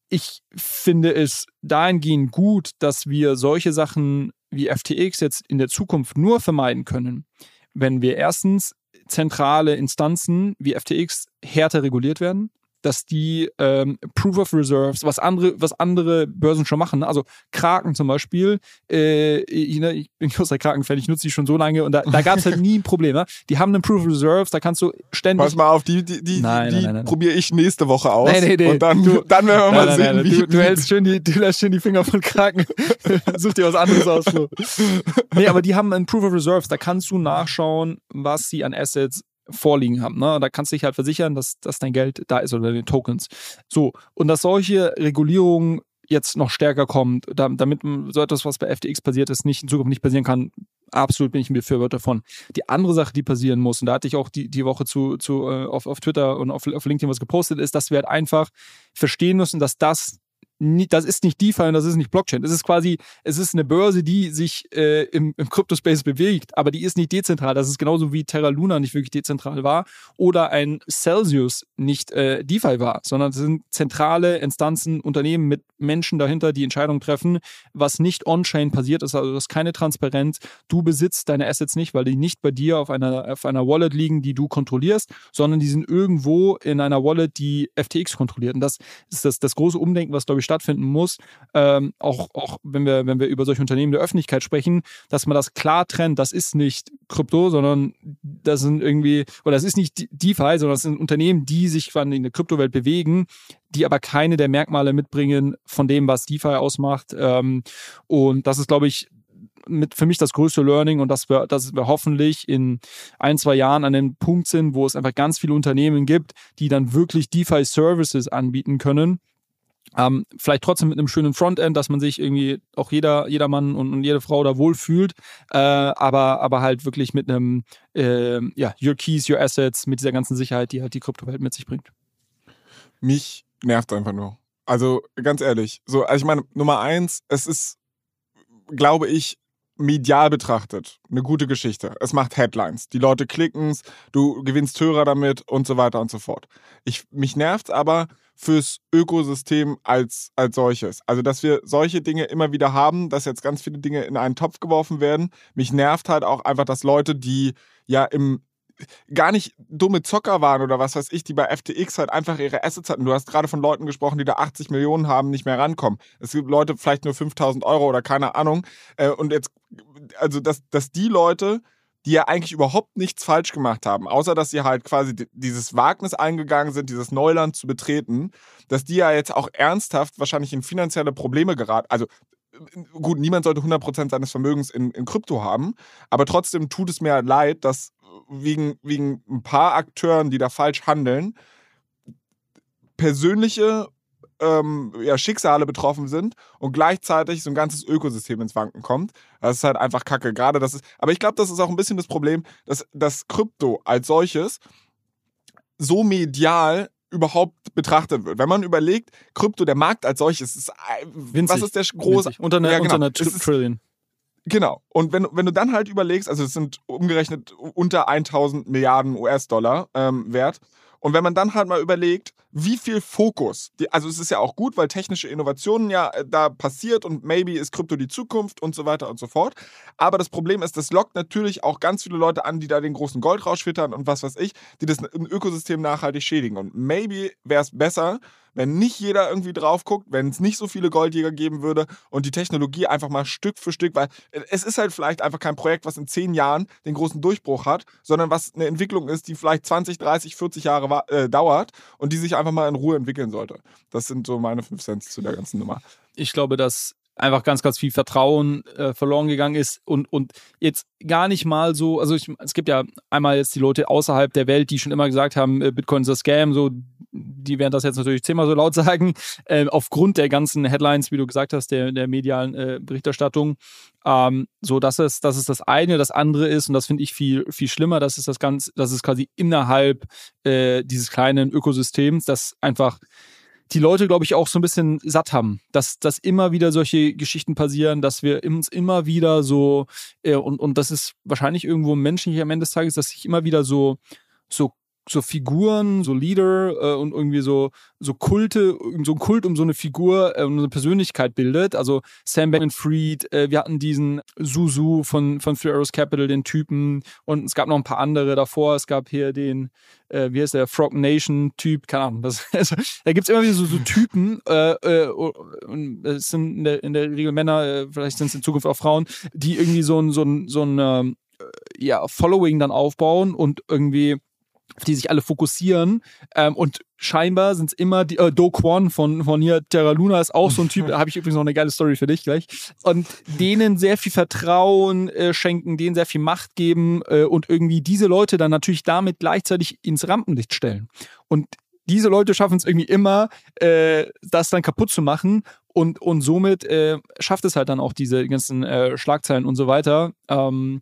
Ich finde es dahingehend gut, dass wir solche Sachen wie FTX jetzt in der Zukunft nur vermeiden können, wenn wir erstens zentrale Instanzen wie FTX härter reguliert werden, dass die ähm, Proof of Reserves, was andere, was andere Börsen schon machen, ne? also Kraken zum Beispiel, äh, ich, ne, ich bin großer Kraken-Fan, ich nutze die schon so lange und da, da gab es halt nie ein Problem. Ne? Die haben einen Proof of Reserves, da kannst du ständig. Pass mal auf, die, die, die, nein, die nein, nein, probiere ich nächste Woche aus. Nee, nee, nee. Und dann, du, dann werden wir mal sehen, wie. Du, du hältst schön die, du lässt schön die Finger von Kraken. Such dir was anderes aus, Flo. Nee, aber die haben einen Proof of Reserves, da kannst du nachschauen, was sie an Assets vorliegen haben. Ne? Da kannst du dich halt versichern, dass, dass dein Geld da ist oder deine Tokens. So, und dass solche Regulierungen jetzt noch stärker kommt, damit so etwas, was bei FTX passiert ist, nicht in Zukunft nicht passieren kann, absolut bin ich ein Befürworter davon. Die andere Sache, die passieren muss, und da hatte ich auch die, die Woche zu, zu, äh, auf, auf Twitter und auf, auf LinkedIn was gepostet, ist, dass wir halt einfach verstehen müssen, dass das das ist nicht DeFi und das ist nicht Blockchain. Das ist quasi, es ist eine Börse, die sich äh, im, im Crypto-Space bewegt, aber die ist nicht dezentral. Das ist genauso wie Terra Luna nicht wirklich dezentral war oder ein Celsius nicht äh, DeFi war, sondern es sind zentrale Instanzen, Unternehmen mit Menschen dahinter, die Entscheidungen treffen, was nicht on-chain passiert ist. Also das ist keine Transparenz. Du besitzt deine Assets nicht, weil die nicht bei dir auf einer, auf einer Wallet liegen, die du kontrollierst, sondern die sind irgendwo in einer Wallet, die FTX kontrolliert. Und das ist das, das große Umdenken, was, glaube ich, stattfinden muss, ähm, auch, auch wenn, wir, wenn wir über solche Unternehmen der Öffentlichkeit sprechen, dass man das klar trennt, das ist nicht Krypto, sondern das sind irgendwie, oder das ist nicht DeFi, sondern das sind Unternehmen, die sich quasi in der Kryptowelt bewegen, die aber keine der Merkmale mitbringen von dem, was DeFi ausmacht. Ähm, und das ist, glaube ich, mit für mich das größte Learning und dass wir, dass wir hoffentlich in ein, zwei Jahren an dem Punkt sind, wo es einfach ganz viele Unternehmen gibt, die dann wirklich DeFi-Services anbieten können ähm, vielleicht trotzdem mit einem schönen Frontend, dass man sich irgendwie auch jeder, jeder Mann und, und jede Frau da wohlfühlt, äh, aber, aber halt wirklich mit einem, äh, ja, Your Keys, Your Assets, mit dieser ganzen Sicherheit, die halt die Kryptowelt mit sich bringt. Mich nervt einfach nur. Also ganz ehrlich, so, also ich meine, Nummer eins, es ist, glaube ich, medial betrachtet eine gute Geschichte. Es macht Headlines. Die Leute klicken es, du gewinnst Hörer damit und so weiter und so fort. Ich, mich nervt aber fürs Ökosystem als, als solches. Also, dass wir solche Dinge immer wieder haben, dass jetzt ganz viele Dinge in einen Topf geworfen werden. Mich nervt halt auch einfach, dass Leute, die ja im gar nicht dumme Zocker waren oder was weiß ich, die bei FTX halt einfach ihre Assets hatten. Du hast gerade von Leuten gesprochen, die da 80 Millionen haben, nicht mehr rankommen. Es gibt Leute vielleicht nur 5000 Euro oder keine Ahnung. Äh, und jetzt, also, dass, dass die Leute, die ja eigentlich überhaupt nichts falsch gemacht haben, außer dass sie halt quasi dieses Wagnis eingegangen sind, dieses Neuland zu betreten, dass die ja jetzt auch ernsthaft wahrscheinlich in finanzielle Probleme geraten. Also gut, niemand sollte 100% seines Vermögens in, in Krypto haben, aber trotzdem tut es mir leid, dass wegen, wegen ein paar Akteuren, die da falsch handeln, persönliche ähm, ja, Schicksale betroffen sind und gleichzeitig so ein ganzes Ökosystem ins Wanken kommt. Das ist halt einfach Kacke. Gerade das ist, aber ich glaube, das ist auch ein bisschen das Problem, dass das Krypto als solches so medial überhaupt betrachtet wird. Wenn man überlegt, Krypto, der Markt als solches, ist, Winzig. was ist der große? Unter einer, Ja, genau. unter einer Trillion. Genau. Und wenn, wenn du dann halt überlegst, also es sind umgerechnet unter 1000 Milliarden US-Dollar ähm, wert. Und wenn man dann halt mal überlegt, wie viel Fokus, die, also es ist ja auch gut, weil technische Innovationen ja äh, da passiert und maybe ist Krypto die Zukunft und so weiter und so fort. Aber das Problem ist, das lockt natürlich auch ganz viele Leute an, die da den großen Goldrausch wittern und was weiß ich, die das Ökosystem nachhaltig schädigen. Und maybe wäre es besser, wenn nicht jeder irgendwie drauf guckt, wenn es nicht so viele Goldjäger geben würde und die Technologie einfach mal Stück für Stück, weil es ist halt vielleicht einfach kein Projekt, was in zehn Jahren den großen Durchbruch hat, sondern was eine Entwicklung ist, die vielleicht 20, 30, 40 Jahre äh, dauert und die sich einfach mal in Ruhe entwickeln sollte. Das sind so meine fünf Cent zu der ganzen Nummer. ich glaube, dass einfach ganz, ganz viel Vertrauen äh, verloren gegangen ist und, und jetzt gar nicht mal so, also ich, es gibt ja einmal jetzt die Leute außerhalb der Welt, die schon immer gesagt haben, äh, Bitcoin ist ein Scam, so, die werden das jetzt natürlich zehnmal so laut sagen, äh, aufgrund der ganzen Headlines, wie du gesagt hast, der, der medialen äh, Berichterstattung. Ähm, so, das ist, das ist das eine. Das andere ist, und das finde ich viel, viel schlimmer, das ist das Ganze, das ist quasi innerhalb äh, dieses kleinen Ökosystems, das einfach die Leute, glaube ich, auch so ein bisschen satt haben, dass, dass immer wieder solche Geschichten passieren, dass wir uns immer wieder so, äh, und, und das ist wahrscheinlich irgendwo menschlich am Ende des Tages, dass sich immer wieder so, so so Figuren, so Leader äh, und irgendwie so so Kulte, so ein Kult um so eine Figur, äh, um eine Persönlichkeit bildet. Also Sam Bankman-Fried, äh, wir hatten diesen Suzu von von Three Arrows Capital, den Typen und es gab noch ein paar andere davor. Es gab hier den, äh, wie heißt der, Frog Nation Typ, keine Ahnung. Das, also, da gibt's immer wieder so, so Typen, äh, äh, und es sind in der, in der Regel Männer, äh, vielleicht sind es in Zukunft auch Frauen, die irgendwie so ein so ein so ein ähm, äh, ja Following dann aufbauen und irgendwie auf die sich alle fokussieren. Ähm, und scheinbar sind es immer die, äh, Do Kwon von, von hier, Terra Luna ist auch so ein Typ, da habe ich übrigens noch eine geile Story für dich gleich. Und denen sehr viel Vertrauen äh, schenken, denen sehr viel Macht geben äh, und irgendwie diese Leute dann natürlich damit gleichzeitig ins Rampenlicht stellen. Und diese Leute schaffen es irgendwie immer, äh, das dann kaputt zu machen und, und somit äh, schafft es halt dann auch diese ganzen äh, Schlagzeilen und so weiter. Ähm,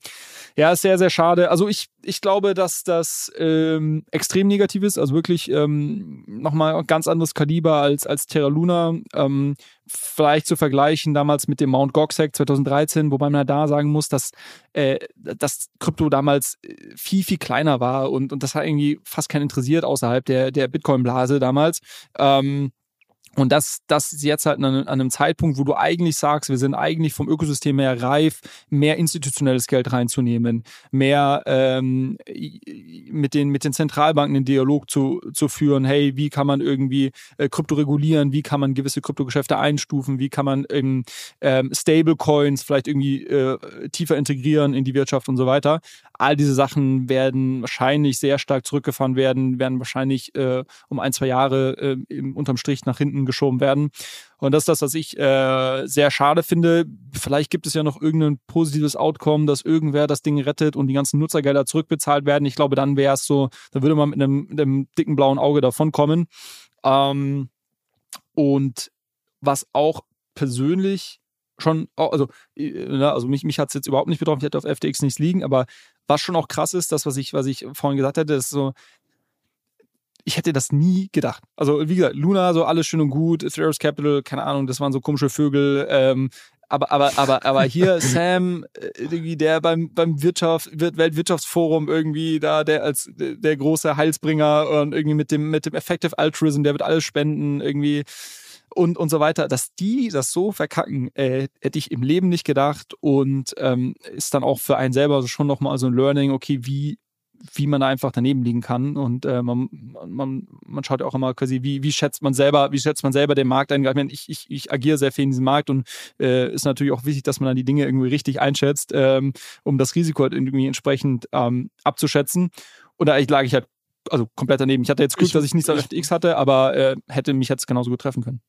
ja, ist sehr, sehr schade. Also ich, ich glaube, dass das ähm, extrem negativ ist. Also wirklich ähm, nochmal ganz anderes Kaliber als, als Terra Luna. Ähm, vielleicht zu vergleichen damals mit dem Mount Gox Hack 2013, wobei man da sagen muss, dass äh, das Krypto damals äh, viel, viel kleiner war und, und das hat irgendwie fast keinen interessiert außerhalb der, der Bitcoin-Blase damals. Ähm, und das, das ist jetzt halt an, einem Zeitpunkt, wo du eigentlich sagst, wir sind eigentlich vom Ökosystem her reif, mehr institutionelles Geld reinzunehmen, mehr ähm, mit, den, mit den Zentralbanken den Dialog zu, zu führen. Hey, wie kann man irgendwie äh, Krypto regulieren? Wie kann man gewisse Kryptogeschäfte einstufen? Wie kann man ähm, ähm, Stablecoins vielleicht irgendwie äh, tiefer integrieren in die Wirtschaft und so weiter? All diese Sachen werden wahrscheinlich sehr stark zurückgefahren werden, werden wahrscheinlich äh, um ein, zwei Jahre äh, unterm Strich nach hinten geschoben werden. Und das ist das, was ich äh, sehr schade finde. Vielleicht gibt es ja noch irgendein positives Outcome, dass irgendwer das Ding rettet und die ganzen Nutzergelder zurückbezahlt werden. Ich glaube, dann wäre es so, dann würde man mit einem, mit einem dicken blauen Auge davonkommen. Ähm, und was auch persönlich schon, also, also mich, mich hat es jetzt überhaupt nicht betroffen, ich hätte auf FTX nichts liegen, aber was schon auch krass ist, das, was ich, was ich vorhin gesagt hätte, ist so, ich hätte das nie gedacht. Also, wie gesagt, Luna, so alles schön und gut, Theros Capital, keine Ahnung, das waren so komische Vögel. Ähm, aber, aber, aber, aber hier Sam, äh, irgendwie der beim, beim Wirtschaft, Weltwirtschaftsforum irgendwie da, der als der große Heilsbringer und irgendwie mit dem, mit dem Effective Altruism, der wird alles spenden, irgendwie und, und so weiter, dass die das so verkacken, äh, hätte ich im Leben nicht gedacht und ähm, ist dann auch für einen selber schon nochmal so ein Learning, okay, wie wie man da einfach daneben liegen kann. Und äh, man, man, man schaut ja auch immer quasi, wie, wie schätzt man selber, wie schätzt man selber den Markt ein. Ich, meine, ich, ich, ich agiere sehr viel in diesem Markt und äh, ist natürlich auch wichtig, dass man dann die Dinge irgendwie richtig einschätzt, ähm, um das Risiko halt irgendwie entsprechend ähm, abzuschätzen. Und da lag ich halt also komplett daneben. Ich hatte jetzt Glück, ich, dass ich nichts auf FTX hatte, aber äh, hätte mich jetzt genauso gut treffen können.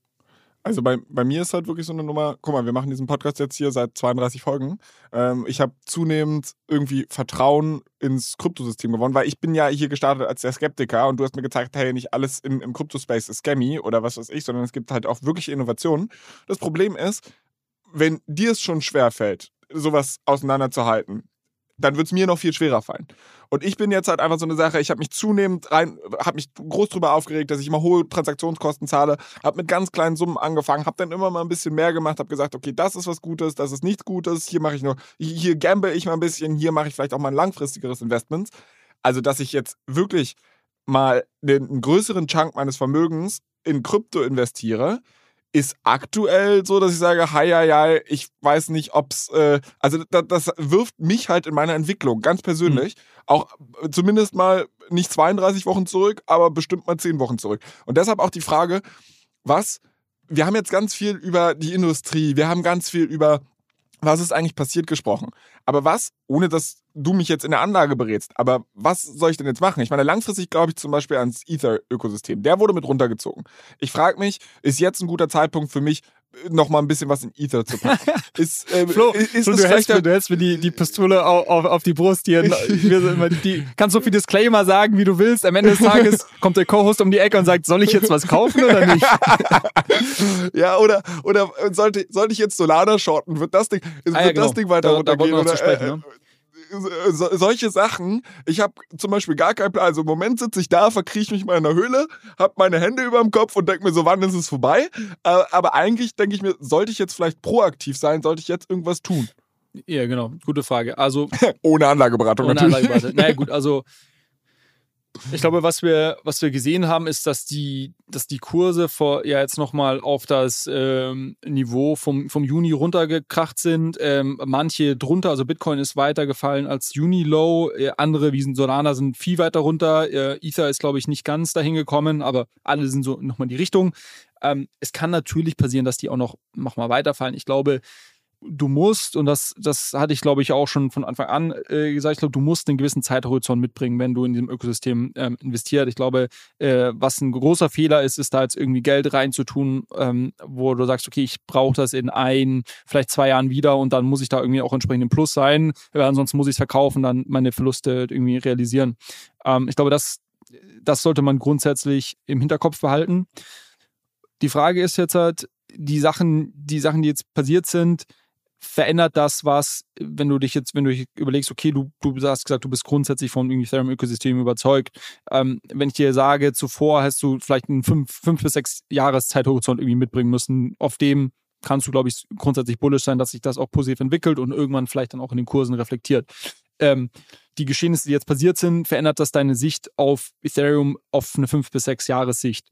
Also bei, bei mir ist halt wirklich so eine Nummer, guck mal, wir machen diesen Podcast jetzt hier seit 32 Folgen. Ähm, ich habe zunehmend irgendwie Vertrauen ins Kryptosystem gewonnen, weil ich bin ja hier gestartet als der Skeptiker und du hast mir gezeigt, hey, nicht alles im, im Kryptospace ist scammy oder was weiß ich, sondern es gibt halt auch wirklich Innovationen. Das Problem ist, wenn dir es schon schwerfällt, sowas auseinanderzuhalten, dann wird es mir noch viel schwerer fallen. Und ich bin jetzt halt einfach so eine Sache, ich habe mich zunehmend rein, habe mich groß drüber aufgeregt, dass ich immer hohe Transaktionskosten zahle, habe mit ganz kleinen Summen angefangen, habe dann immer mal ein bisschen mehr gemacht, habe gesagt, okay, das ist was Gutes, das ist nichts Gutes, hier mache ich nur, hier gamble ich mal ein bisschen, hier mache ich vielleicht auch mal ein langfristigeres Investment. Also, dass ich jetzt wirklich mal einen größeren Chunk meines Vermögens in Krypto investiere, ist aktuell so, dass ich sage, hi, hi, hi, ich weiß nicht, ob's, äh, also das, das wirft mich halt in meiner Entwicklung, ganz persönlich, mhm. auch äh, zumindest mal nicht 32 Wochen zurück, aber bestimmt mal 10 Wochen zurück. Und deshalb auch die Frage, was, wir haben jetzt ganz viel über die Industrie, wir haben ganz viel über was ist eigentlich passiert gesprochen. Aber was, ohne dass du mich jetzt in der Anlage berätst, aber was soll ich denn jetzt machen? Ich meine, langfristig glaube ich zum Beispiel ans Ether-Ökosystem. Der wurde mit runtergezogen. Ich frage mich, ist jetzt ein guter Zeitpunkt für mich, noch mal ein bisschen was in Ether zu packen. Ist, ähm, Flo, ist, Flo, du, hältst mir, du hältst mir die, die Pistole auf, auf, auf die Brust hier. die, kannst so viel Disclaimer sagen, wie du willst. Am Ende des Tages kommt der Co-Host um die Ecke und sagt, soll ich jetzt was kaufen oder nicht? ja, oder, oder sollte, sollte ich jetzt Solana shorten? Wird das Ding, wird ah, ja, genau. das Ding weiter da, runtergehen? Da oder, sprechen, äh, ne? So, solche Sachen. Ich habe zum Beispiel gar keinen Plan. Also im Moment sitze ich da, verkrieche mich mal in der Höhle, habe meine Hände über dem Kopf und denke mir so, wann ist es vorbei? Äh, aber eigentlich denke ich mir, sollte ich jetzt vielleicht proaktiv sein? Sollte ich jetzt irgendwas tun? Ja, genau. Gute Frage. Also ohne Anlageberatung ohne natürlich. Anlageberatung. Naja, gut. Also ich glaube, was wir, was wir gesehen haben, ist, dass die, dass die Kurse vor, ja jetzt nochmal auf das ähm, Niveau vom, vom Juni runtergekracht sind. Ähm, manche drunter, also Bitcoin ist weiter gefallen als Juni-Low. Äh, andere, wie Solana, sind viel weiter runter. Äh, Ether ist, glaube ich, nicht ganz dahin gekommen, aber alle sind so nochmal in die Richtung. Ähm, es kann natürlich passieren, dass die auch noch, noch mal weiterfallen. Ich glaube, du musst, und das, das hatte ich, glaube ich, auch schon von Anfang an äh, gesagt, ich glaube, du musst einen gewissen Zeithorizont mitbringen, wenn du in diesem Ökosystem ähm, investiert. Ich glaube, äh, was ein großer Fehler ist, ist da jetzt irgendwie Geld reinzutun, ähm, wo du sagst, okay, ich brauche das in ein, vielleicht zwei Jahren wieder und dann muss ich da irgendwie auch entsprechend im Plus sein, weil ansonsten muss ich es verkaufen, dann meine Verluste irgendwie realisieren. Ähm, ich glaube, das, das sollte man grundsätzlich im Hinterkopf behalten. Die Frage ist jetzt halt, die Sachen, die Sachen, die jetzt passiert sind, verändert das was, wenn du dich jetzt, wenn du überlegst, okay, du, du hast gesagt, du bist grundsätzlich vom Ethereum-Ökosystem überzeugt. Ähm, wenn ich dir sage, zuvor hast du vielleicht einen fünf, fünf bis sechs Jahreszeithorizont irgendwie mitbringen müssen, auf dem kannst du, glaube ich, grundsätzlich bullish sein, dass sich das auch positiv entwickelt und irgendwann vielleicht dann auch in den Kursen reflektiert. Ähm, die Geschehnisse, die jetzt passiert sind, verändert das deine Sicht auf Ethereum auf eine fünf bis sechs Jahressicht?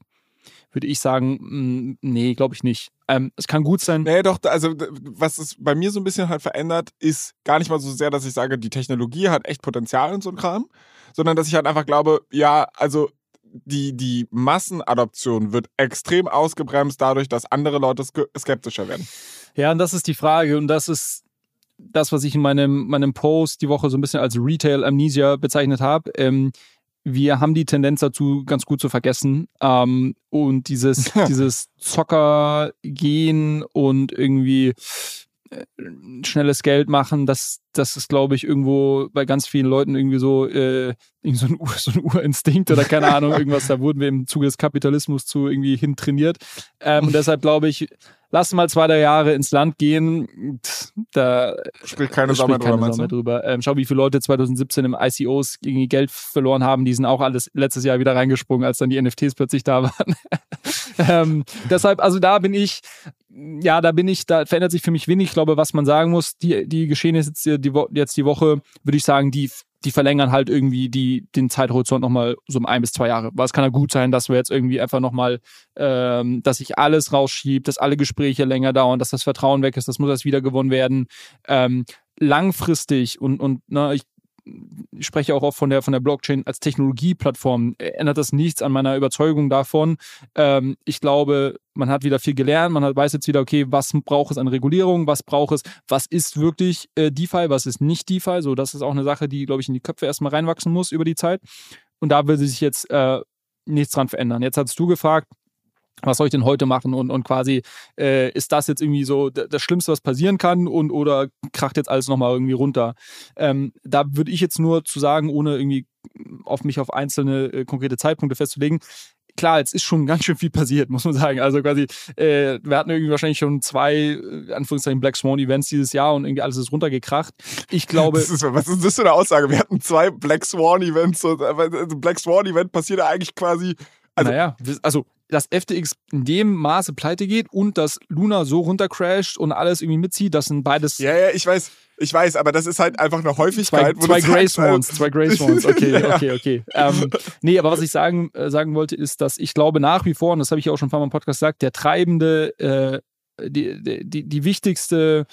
Würde ich sagen, mm, nee, glaube ich nicht. Ähm, es kann gut sein. Nee, doch, also was es bei mir so ein bisschen halt verändert, ist gar nicht mal so sehr, dass ich sage, die Technologie hat echt Potenzial und so ein Kram, sondern dass ich halt einfach glaube, ja, also die, die Massenadoption wird extrem ausgebremst dadurch, dass andere Leute skeptischer werden. Ja, und das ist die Frage und das ist das, was ich in meinem, meinem Post die Woche so ein bisschen als Retail Amnesia bezeichnet habe. Ähm, wir haben die Tendenz dazu, ganz gut zu vergessen. Ähm, und dieses, dieses Zocker-Gehen und irgendwie äh, schnelles Geld machen, das, das ist, glaube ich, irgendwo bei ganz vielen Leuten irgendwie so, äh, so, ein, so ein Urinstinkt oder keine Ahnung, irgendwas, da wurden wir im Zuge des Kapitalismus zu irgendwie hin trainiert. Ähm, und deshalb glaube ich, lass mal zwei, drei Jahre ins Land gehen. Da spricht keine Sau mehr drüber. Ähm, schau, wie viele Leute 2017 im ICOs irgendwie Geld verloren haben. Die sind auch alles letztes Jahr wieder reingesprungen, als dann die NFTs plötzlich da waren. ähm, deshalb, also da bin ich, ja, da bin ich, da verändert sich für mich wenig. Ich glaube, was man sagen muss, die, die Geschehnisse jetzt die, jetzt die Woche, würde ich sagen, die die verlängern halt irgendwie die, den Zeithorizont nochmal so um ein bis zwei Jahre. Weil es kann ja gut sein, dass wir jetzt irgendwie einfach nochmal, ähm, dass sich alles rausschiebt, dass alle Gespräche länger dauern, dass das Vertrauen weg ist, das muss erst wieder gewonnen werden. Ähm, langfristig und, und na, ich ich spreche auch oft von der, von der Blockchain als Technologieplattform, ändert das nichts an meiner Überzeugung davon. Ähm, ich glaube, man hat wieder viel gelernt, man hat, weiß jetzt wieder, okay, was braucht es an Regulierung, was braucht es, was ist wirklich äh, DeFi, was ist nicht DeFi. So, das ist auch eine Sache, die, glaube ich, in die Köpfe erstmal reinwachsen muss über die Zeit. Und da will sich jetzt äh, nichts dran verändern. Jetzt hast du gefragt, was soll ich denn heute machen und, und quasi äh, ist das jetzt irgendwie so das Schlimmste, was passieren kann und oder kracht jetzt alles nochmal irgendwie runter. Ähm, da würde ich jetzt nur zu sagen, ohne irgendwie auf mich auf einzelne äh, konkrete Zeitpunkte festzulegen, klar, jetzt ist schon ganz schön viel passiert, muss man sagen. Also quasi, äh, wir hatten irgendwie wahrscheinlich schon zwei, äh, Anführungszeichen, Black Swan Events dieses Jahr und irgendwie alles ist runtergekracht. Ich glaube. Ist, was ist das für eine Aussage? Wir hatten zwei Black Swan Events. Und, also Black Swan Event passiert eigentlich quasi. Also, naja, also dass FTX in dem Maße pleite geht und dass Luna so runtercrasht und alles irgendwie mitzieht, das sind beides. Ja, ja, ich weiß, ich weiß, aber das ist halt einfach eine Häufigkeit. Zwei, zwei Grey Swans, zwei Grey Swans, okay, okay, okay. Ähm, nee, aber was ich sagen, äh, sagen wollte, ist, dass ich glaube nach wie vor, und das habe ich auch schon ein paar Mal im Podcast gesagt, der treibende, äh, die, die, die wichtigste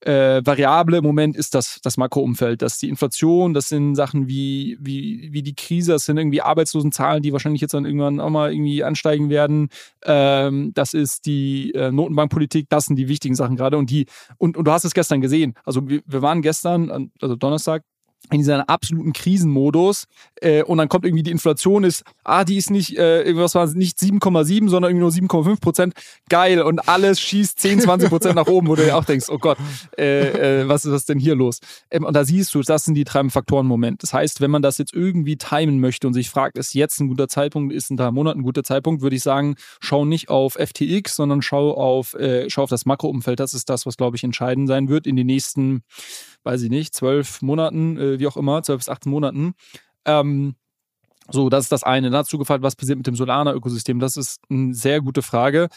äh, Variable im Moment ist das, das Makroumfeld. Das ist die Inflation, das sind Sachen wie, wie, wie die Krise, das sind irgendwie Arbeitslosenzahlen, die wahrscheinlich jetzt dann irgendwann auch mal irgendwie ansteigen werden. Ähm, das ist die äh, Notenbankpolitik, das sind die wichtigen Sachen gerade. Und die, und, und du hast es gestern gesehen. Also wir, wir waren gestern, also Donnerstag, in diesem absoluten Krisenmodus äh, und dann kommt irgendwie die Inflation ist, ah, die ist nicht, äh, irgendwas war nicht 7,7, sondern irgendwie nur 7,5 Prozent. Geil und alles schießt 10, 20 Prozent nach oben, wo du dir auch denkst, oh Gott, äh, äh, was ist das denn hier los? Ähm, und da siehst du, das sind die treibenden Faktoren im Moment. Das heißt, wenn man das jetzt irgendwie timen möchte und sich fragt, ist jetzt ein guter Zeitpunkt, ist in drei Monaten ein guter Zeitpunkt, würde ich sagen, schau nicht auf FTX, sondern schau auf, äh, schau auf das Makroumfeld. Das ist das, was, glaube ich, entscheidend sein wird in den nächsten weiß ich nicht, zwölf Monaten, äh, wie auch immer, zwölf bis 18 Monaten. Ähm, so, das ist das eine. Dazu gefragt, was passiert mit dem Solana-Ökosystem? Das ist eine sehr gute Frage.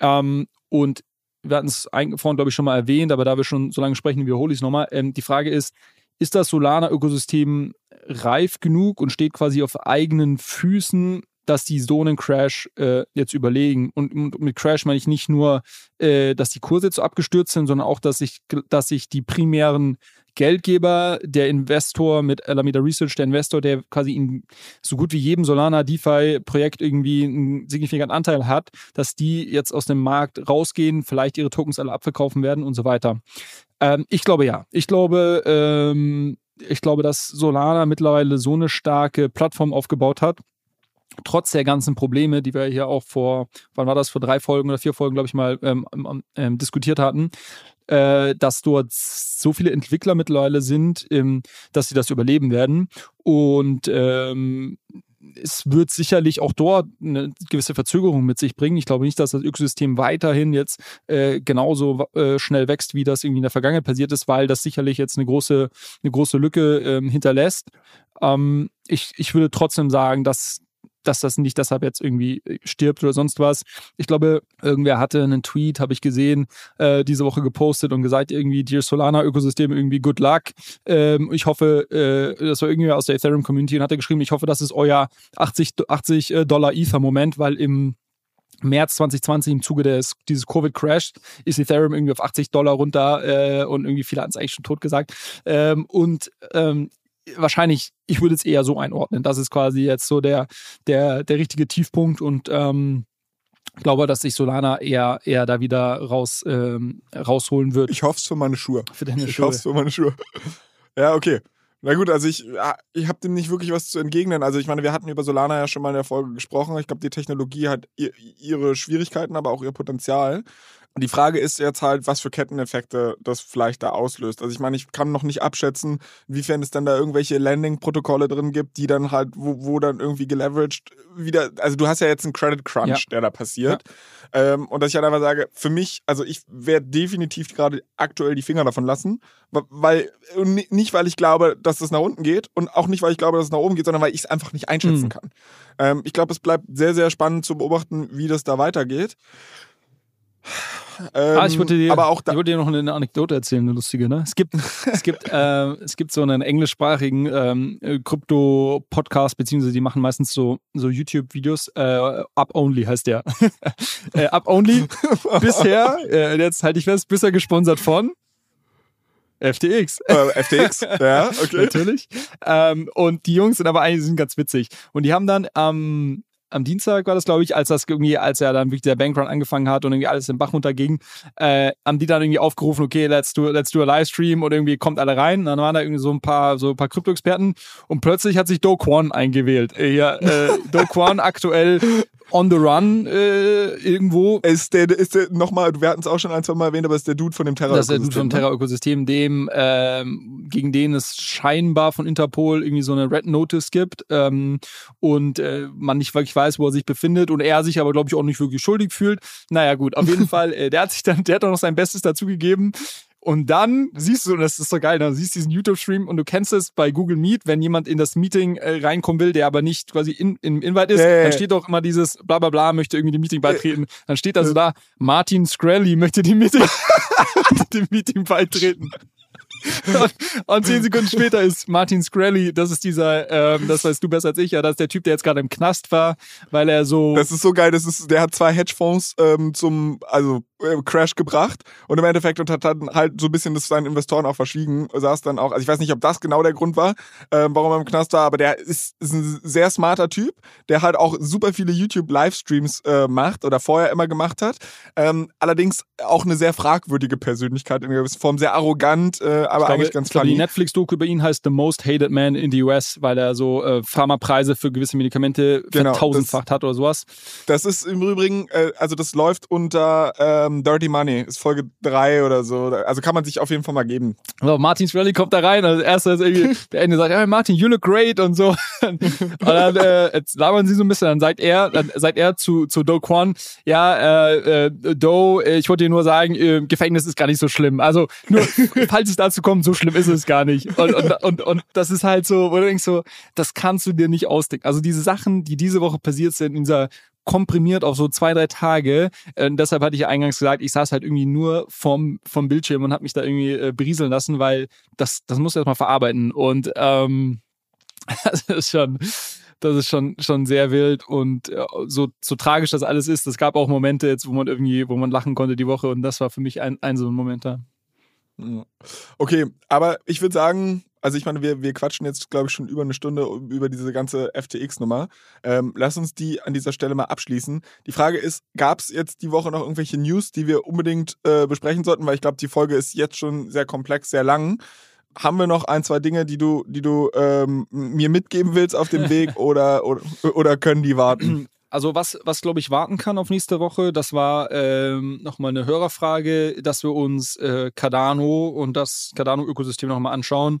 Ähm, und wir hatten es vorhin, glaube ich, schon mal erwähnt, aber da wir schon so lange sprechen, wiederhole ich es nochmal. Ähm, die Frage ist, ist das Solana-Ökosystem reif genug und steht quasi auf eigenen Füßen, dass die so einen Crash äh, jetzt überlegen. Und, mit Crash meine ich nicht nur, äh, dass die Kurse jetzt so abgestürzt sind, sondern auch, dass sich, dass sich die primären Geldgeber, der Investor mit Alameda Research, der Investor, der quasi in so gut wie jedem Solana DeFi-Projekt irgendwie einen signifikanten Anteil hat, dass die jetzt aus dem Markt rausgehen, vielleicht ihre Tokens alle abverkaufen werden und so weiter. Ähm, ich glaube ja. Ich glaube, ähm, ich glaube, dass Solana mittlerweile so eine starke Plattform aufgebaut hat, trotz der ganzen Probleme, die wir hier auch vor, wann war das, vor drei Folgen oder vier Folgen, glaube ich mal, ähm, ähm, diskutiert hatten, äh, dass dort so viele Entwickler mittlerweile sind, ähm, dass sie das überleben werden. Und ähm, es wird sicherlich auch dort eine gewisse Verzögerung mit sich bringen. Ich glaube nicht, dass das Ökosystem weiterhin jetzt äh, genauso äh, schnell wächst, wie das irgendwie in der Vergangenheit passiert ist, weil das sicherlich jetzt eine große, eine große Lücke ähm, hinterlässt. Ähm, ich, ich würde trotzdem sagen, dass dass das nicht deshalb jetzt irgendwie äh, stirbt oder sonst was. Ich glaube, irgendwer hatte einen Tweet, habe ich gesehen, äh, diese Woche gepostet und gesagt, irgendwie, Dear Solana-Ökosystem, irgendwie good luck. Ähm, ich hoffe, äh, das war irgendwer aus der Ethereum-Community und hat er geschrieben, ich hoffe, das ist euer 80, 80 äh, Dollar Ether-Moment, weil im März 2020 im Zuge des, dieses Covid-Crash ist Ethereum irgendwie auf 80 Dollar runter äh, und irgendwie viele haben es eigentlich schon tot gesagt. Ähm, und ähm, wahrscheinlich, ich würde es eher so einordnen. Das ist quasi jetzt so der, der, der richtige Tiefpunkt und ähm, glaube, dass sich Solana eher, eher da wieder raus, ähm, rausholen wird. Ich hoffe es für meine Schuhe. Für deine ich Schuhe. Ich hoffe es für meine Schuhe. Ja, okay. Na gut, also ich, ich habe dem nicht wirklich was zu entgegnen. Also ich meine, wir hatten über Solana ja schon mal in der Folge gesprochen. Ich glaube, die Technologie hat ihre Schwierigkeiten, aber auch ihr Potenzial. Die Frage ist jetzt halt, was für Ketteneffekte das vielleicht da auslöst. Also ich meine, ich kann noch nicht abschätzen, inwiefern es dann da irgendwelche Landing-Protokolle drin gibt, die dann halt, wo, wo dann irgendwie geleveraged wieder, also du hast ja jetzt einen Credit Crunch, ja. der da passiert. Ja. Ähm, und dass ich halt einfach sage, für mich, also ich werde definitiv gerade aktuell die Finger davon lassen, weil, nicht weil ich glaube, dass es nach unten geht und auch nicht, weil ich glaube, dass es nach oben geht, sondern weil ich es einfach nicht einschätzen mhm. kann. Ähm, ich glaube, es bleibt sehr, sehr spannend zu beobachten, wie das da weitergeht. Ähm, ah, ich wollte, dir, aber auch ich wollte dir noch eine Anekdote erzählen, eine lustige. Ne? Es gibt, es gibt, äh, es gibt so einen englischsprachigen ähm, Krypto-Podcast, beziehungsweise die machen meistens so, so YouTube-Videos. Äh, Up Only heißt der. äh, Up Only bisher, äh, jetzt halte ich fest, bisher gesponsert von FTX. Äh, FTX, ja, okay. Natürlich. Ähm, und die Jungs sind aber eigentlich sind ganz witzig. Und die haben dann am ähm, am Dienstag war das, glaube ich, als das irgendwie, als er dann wirklich der Bankrun angefangen hat und irgendwie alles im Bach runterging, äh, haben die dann irgendwie aufgerufen, okay, let's do, let's do a Livestream und irgendwie kommt alle rein. Und dann waren da irgendwie so ein paar, so ein paar Krypto-Experten und plötzlich hat sich Do Kwon eingewählt. Äh, ja, äh, Do Kwon aktuell on the run äh, irgendwo. Ist der, ist der nochmal, wir hatten es auch schon ein, zwei Mal erwähnt, aber ist der Dude von dem Terra-Ökosystem. Das ist der Dude vom ne? Terra-Ökosystem, dem, ähm, gegen den es scheinbar von Interpol irgendwie so eine Red Notice gibt ähm, und äh, man nicht wirklich weiß, wo er sich befindet und er sich aber, glaube ich, auch nicht wirklich schuldig fühlt. Naja, gut, auf jeden Fall, äh, der hat sich dann, der hat auch noch sein Bestes dazu gegeben. Und dann siehst du, und das ist so geil, dann siehst du diesen YouTube-Stream und du kennst es bei Google Meet, wenn jemand in das Meeting äh, reinkommen will, der aber nicht quasi in, im Invite ist, yeah. dann steht doch immer dieses bla bla bla, möchte irgendwie dem Meeting beitreten. Dann steht da so da, Martin Screlly möchte dem Meeting, dem Meeting beitreten. Und, zehn Sekunden später ist Martin Screlly, das ist dieser, ähm, das weißt du besser als ich, ja, das ist der Typ, der jetzt gerade im Knast war, weil er so. Das ist so geil, das ist, der hat zwei Hedgefonds ähm, zum, also Crash gebracht und im Endeffekt und hat dann halt so ein bisschen das seinen Investoren auch verschwiegen, saß dann auch, also ich weiß nicht, ob das genau der Grund war, ähm, warum er im Knast war, aber der ist, ist ein sehr smarter Typ, der halt auch super viele YouTube-Livestreams äh, macht oder vorher immer gemacht hat. Ähm, allerdings auch eine sehr fragwürdige Persönlichkeit in gewisser Form, sehr arrogant, äh, aber glaube, eigentlich ganz klar. Die Netflix-Doku über ihn heißt The Most Hated Man in the US, weil er so äh, Pharmapreise für gewisse Medikamente genau, vertausendfacht hat oder sowas. Das ist im Übrigen, äh, also das läuft unter ähm, Dirty Money, ist Folge 3 oder so. Also kann man sich auf jeden Fall mal geben. So, Martins Rally kommt da rein. Also erster ist irgendwie, der Ende sagt, ja, Martin, you look great und so. und dann äh, jetzt labern sie so ein bisschen, dann sagt er, dann sagt er zu, zu Do Kwon, ja, äh, äh, Do, ich wollte dir nur sagen, äh, Gefängnis ist gar nicht so schlimm. Also nur, falls es dazu kommt, so schlimm ist es gar nicht. Und, und, und, und das ist halt so, wo du denkst so, das kannst du dir nicht ausdenken. Also diese Sachen, die diese Woche passiert sind in dieser komprimiert auf so zwei, drei Tage. Äh, deshalb hatte ich ja eingangs gesagt, ich saß halt irgendwie nur vom, vom Bildschirm und habe mich da irgendwie äh, berieseln lassen, weil das, das muss erstmal verarbeiten. Und ähm, das ist schon, das ist schon, schon sehr wild und äh, so, so tragisch das alles ist. Es gab auch Momente jetzt, wo man irgendwie, wo man lachen konnte die Woche und das war für mich ein, ein so ein Moment da. Okay, aber ich würde sagen, also ich meine, wir, wir quatschen jetzt, glaube ich, schon über eine Stunde über diese ganze FTX-Nummer. Ähm, lass uns die an dieser Stelle mal abschließen. Die Frage ist, gab es jetzt die Woche noch irgendwelche News, die wir unbedingt äh, besprechen sollten? Weil ich glaube, die Folge ist jetzt schon sehr komplex, sehr lang. Haben wir noch ein, zwei Dinge, die du, die du ähm, mir mitgeben willst auf dem Weg oder, oder, oder können die warten? Also was, was glaube ich warten kann auf nächste Woche, das war ähm, nochmal eine Hörerfrage, dass wir uns äh, Cardano und das Cardano-Ökosystem nochmal anschauen.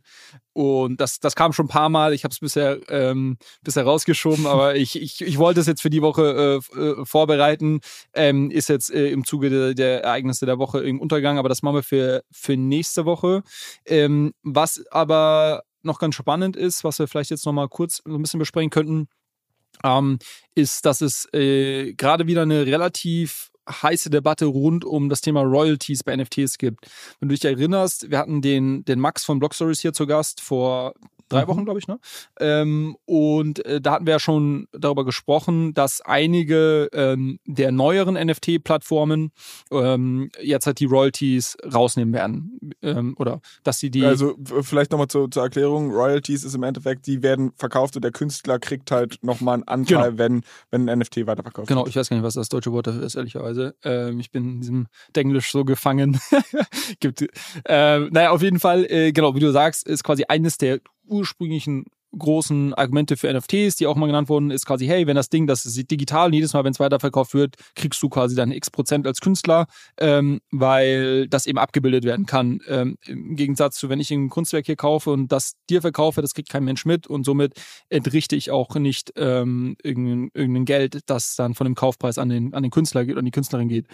Und das, das kam schon ein paar Mal. Ich habe es bisher, ähm, bisher rausgeschoben, aber ich, ich, ich wollte es jetzt für die Woche äh, äh, vorbereiten. Ähm, ist jetzt äh, im Zuge der, der, Ereignisse der Woche im Untergang, aber das machen wir für, für nächste Woche. Ähm, was aber noch ganz spannend ist, was wir vielleicht jetzt nochmal kurz so ein bisschen besprechen könnten, ähm, ist, dass es äh, gerade wieder eine relativ heiße Debatte rund um das Thema Royalties bei NFTs gibt. Wenn du dich erinnerst, wir hatten den, den Max von Block Stories hier zu Gast vor drei mhm. Wochen, glaube ich, ne? Ähm, und äh, da hatten wir ja schon darüber gesprochen, dass einige ähm, der neueren NFT-Plattformen ähm, jetzt halt die Royalties rausnehmen werden. Ähm, oder dass sie die. Also vielleicht nochmal zur, zur Erklärung, Royalties ist im Endeffekt, die werden verkauft und der Künstler kriegt halt nochmal einen Anteil, genau. wenn, wenn ein NFT weiterverkauft genau, wird. Genau, ich weiß gar nicht, was das deutsche Wort dafür ist, ehrlicherweise. Ähm, ich bin in diesem Denglisch so gefangen. Gibt, äh, naja, auf jeden Fall, äh, genau, wie du sagst, ist quasi eines der ursprünglichen großen Argumente für NFTs, die auch mal genannt wurden, ist quasi, hey, wenn das Ding, das ist digital und jedes Mal, wenn es weiterverkauft wird, kriegst du quasi dann x Prozent als Künstler, ähm, weil das eben abgebildet werden kann. Ähm, Im Gegensatz zu, wenn ich ein Kunstwerk hier kaufe und das dir verkaufe, das kriegt kein Mensch mit und somit entrichte ich auch nicht ähm, irgendein, irgendein Geld, das dann von dem Kaufpreis an den, an den Künstler geht, an die Künstlerin geht.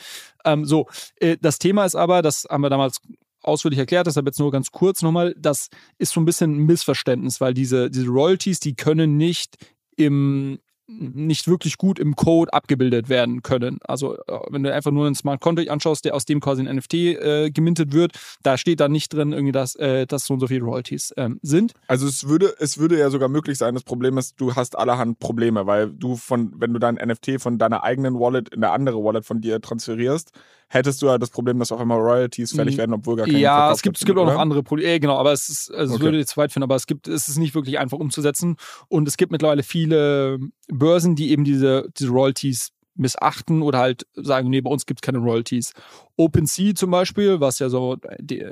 Ähm, so, äh, das Thema ist aber, das haben wir damals ausführlich erklärt, deshalb jetzt nur ganz kurz nochmal, das ist so ein bisschen ein Missverständnis, weil diese, diese Royalties, die können nicht im nicht wirklich gut im Code abgebildet werden können. Also äh, wenn du einfach nur einen Smart Contract anschaust, der aus dem quasi ein NFT äh, gemintet wird, da steht da nicht drin, irgendwie, dass, äh, dass so und so viele Royalties ähm, sind. Also es würde, es würde ja sogar möglich sein, das Problem ist, du hast allerhand Probleme, weil du von, wenn du dein NFT von deiner eigenen Wallet in eine andere Wallet von dir transferierst, hättest du ja das Problem, dass auf einmal Royalties fällig mhm. werden, obwohl gar keine Ja, es gibt, es gibt auch noch andere Probleme. Äh, genau, aber es ist, also okay. es würde jetzt weit finden, aber es gibt, es ist nicht wirklich einfach umzusetzen. Und es gibt mittlerweile viele Börsen, die eben diese, diese Royalties missachten oder halt sagen, nee, bei uns gibt es keine Royalties. OpenSea zum Beispiel, was ja so die,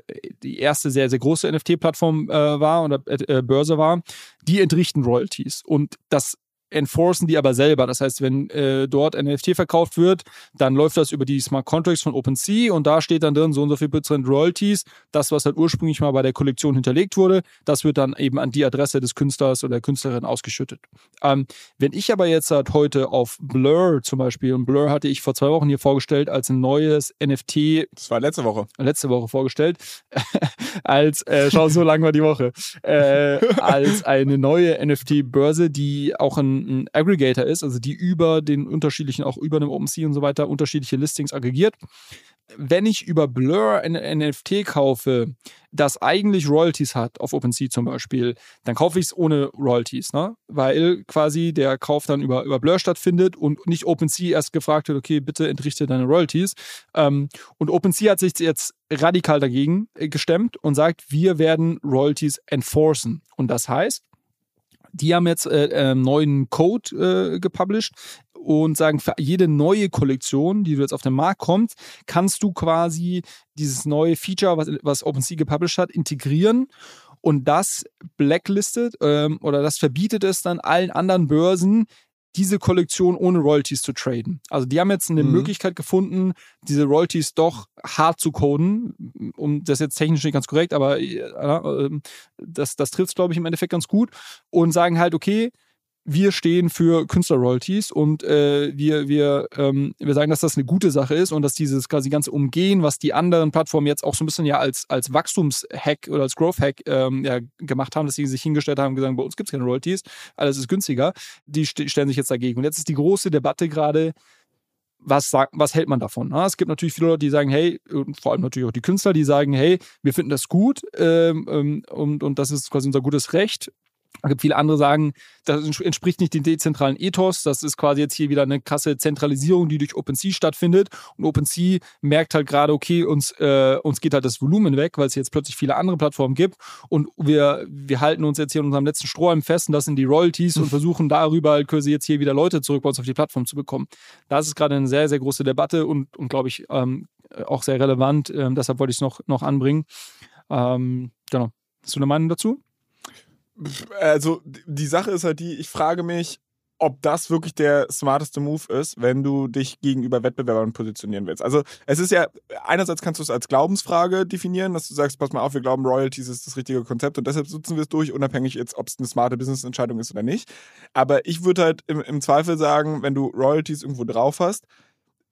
die erste sehr, sehr große NFT-Plattform äh, war oder äh, Börse war, die entrichten Royalties. Und das enforcen die aber selber. Das heißt, wenn äh, dort NFT verkauft wird, dann läuft das über die Smart Contracts von OpenSea und da steht dann drin so und so viel Prozent Royalties. Das, was halt ursprünglich mal bei der Kollektion hinterlegt wurde, das wird dann eben an die Adresse des Künstlers oder der Künstlerin ausgeschüttet. Ähm, wenn ich aber jetzt halt heute auf Blur zum Beispiel, und Blur hatte ich vor zwei Wochen hier vorgestellt als ein neues NFT. Das war letzte Woche. Letzte Woche vorgestellt. als, äh, schau, so lang war die Woche. Äh, als eine neue NFT-Börse, die auch ein ein, Aggregator ist, also die über den unterschiedlichen, auch über einem OpenSea und so weiter, unterschiedliche Listings aggregiert. Wenn ich über Blur ein NFT kaufe, das eigentlich Royalties hat, auf OpenSea zum Beispiel, dann kaufe ich es ohne Royalties, ne? Weil quasi der Kauf dann über, über Blur stattfindet und nicht OpenSea erst gefragt wird, okay, bitte entrichte deine Royalties. Ähm, und OpenSea hat sich jetzt radikal dagegen äh, gestemmt und sagt, wir werden Royalties enforcen. Und das heißt, die haben jetzt äh, äh, neuen Code äh, gepublished und sagen, für jede neue Kollektion, die du jetzt auf den Markt kommt, kannst du quasi dieses neue Feature, was, was OpenSea gepublished hat, integrieren und das blacklistet ähm, oder das verbietet es dann allen anderen Börsen, diese Kollektion ohne Royalties zu traden. Also die haben jetzt eine mhm. Möglichkeit gefunden, diese Royalties doch hart zu coden. Um das jetzt technisch nicht ganz korrekt, aber äh, das, das trifft es, glaube ich, im Endeffekt ganz gut. Und sagen halt, okay, wir stehen für Künstler-Royalties und äh, wir, wir, ähm, wir sagen, dass das eine gute Sache ist und dass dieses quasi ganze Umgehen, was die anderen Plattformen jetzt auch so ein bisschen ja als, als Wachstumshack oder als Growth-Hack ähm, ja, gemacht haben, dass sie sich hingestellt haben und gesagt, bei uns gibt es keine Royalties, alles ist günstiger, die st stellen sich jetzt dagegen. Und jetzt ist die große Debatte gerade, was, sagt, was hält man davon? Es gibt natürlich viele Leute, die sagen, hey, vor allem natürlich auch die Künstler, die sagen, hey, wir finden das gut ähm, ähm und, und das ist quasi unser gutes Recht. Es gibt viele andere sagen, das entspricht nicht dem dezentralen Ethos. Das ist quasi jetzt hier wieder eine krasse Zentralisierung, die durch OpenSea stattfindet. Und OpenSea merkt halt gerade, okay, uns, äh, uns geht halt das Volumen weg, weil es jetzt plötzlich viele andere Plattformen gibt. Und wir, wir halten uns jetzt hier in unserem letzten Strohhalm fest und das sind die Royalties und versuchen darüber halt quasi jetzt hier wieder Leute zurück bei uns auf die Plattform zu bekommen. Das ist gerade eine sehr, sehr große Debatte und, und glaube ich, ähm, auch sehr relevant. Ähm, deshalb wollte ich es noch, noch anbringen. Ähm, genau. Hast du eine Meinung dazu? Also die Sache ist halt die, ich frage mich, ob das wirklich der smarteste Move ist, wenn du dich gegenüber Wettbewerbern positionieren willst. Also es ist ja, einerseits kannst du es als Glaubensfrage definieren, dass du sagst, pass mal auf, wir glauben, Royalties ist das richtige Konzept und deshalb nutzen wir es durch, unabhängig jetzt, ob es eine smarte Business-Entscheidung ist oder nicht. Aber ich würde halt im, im Zweifel sagen, wenn du Royalties irgendwo drauf hast,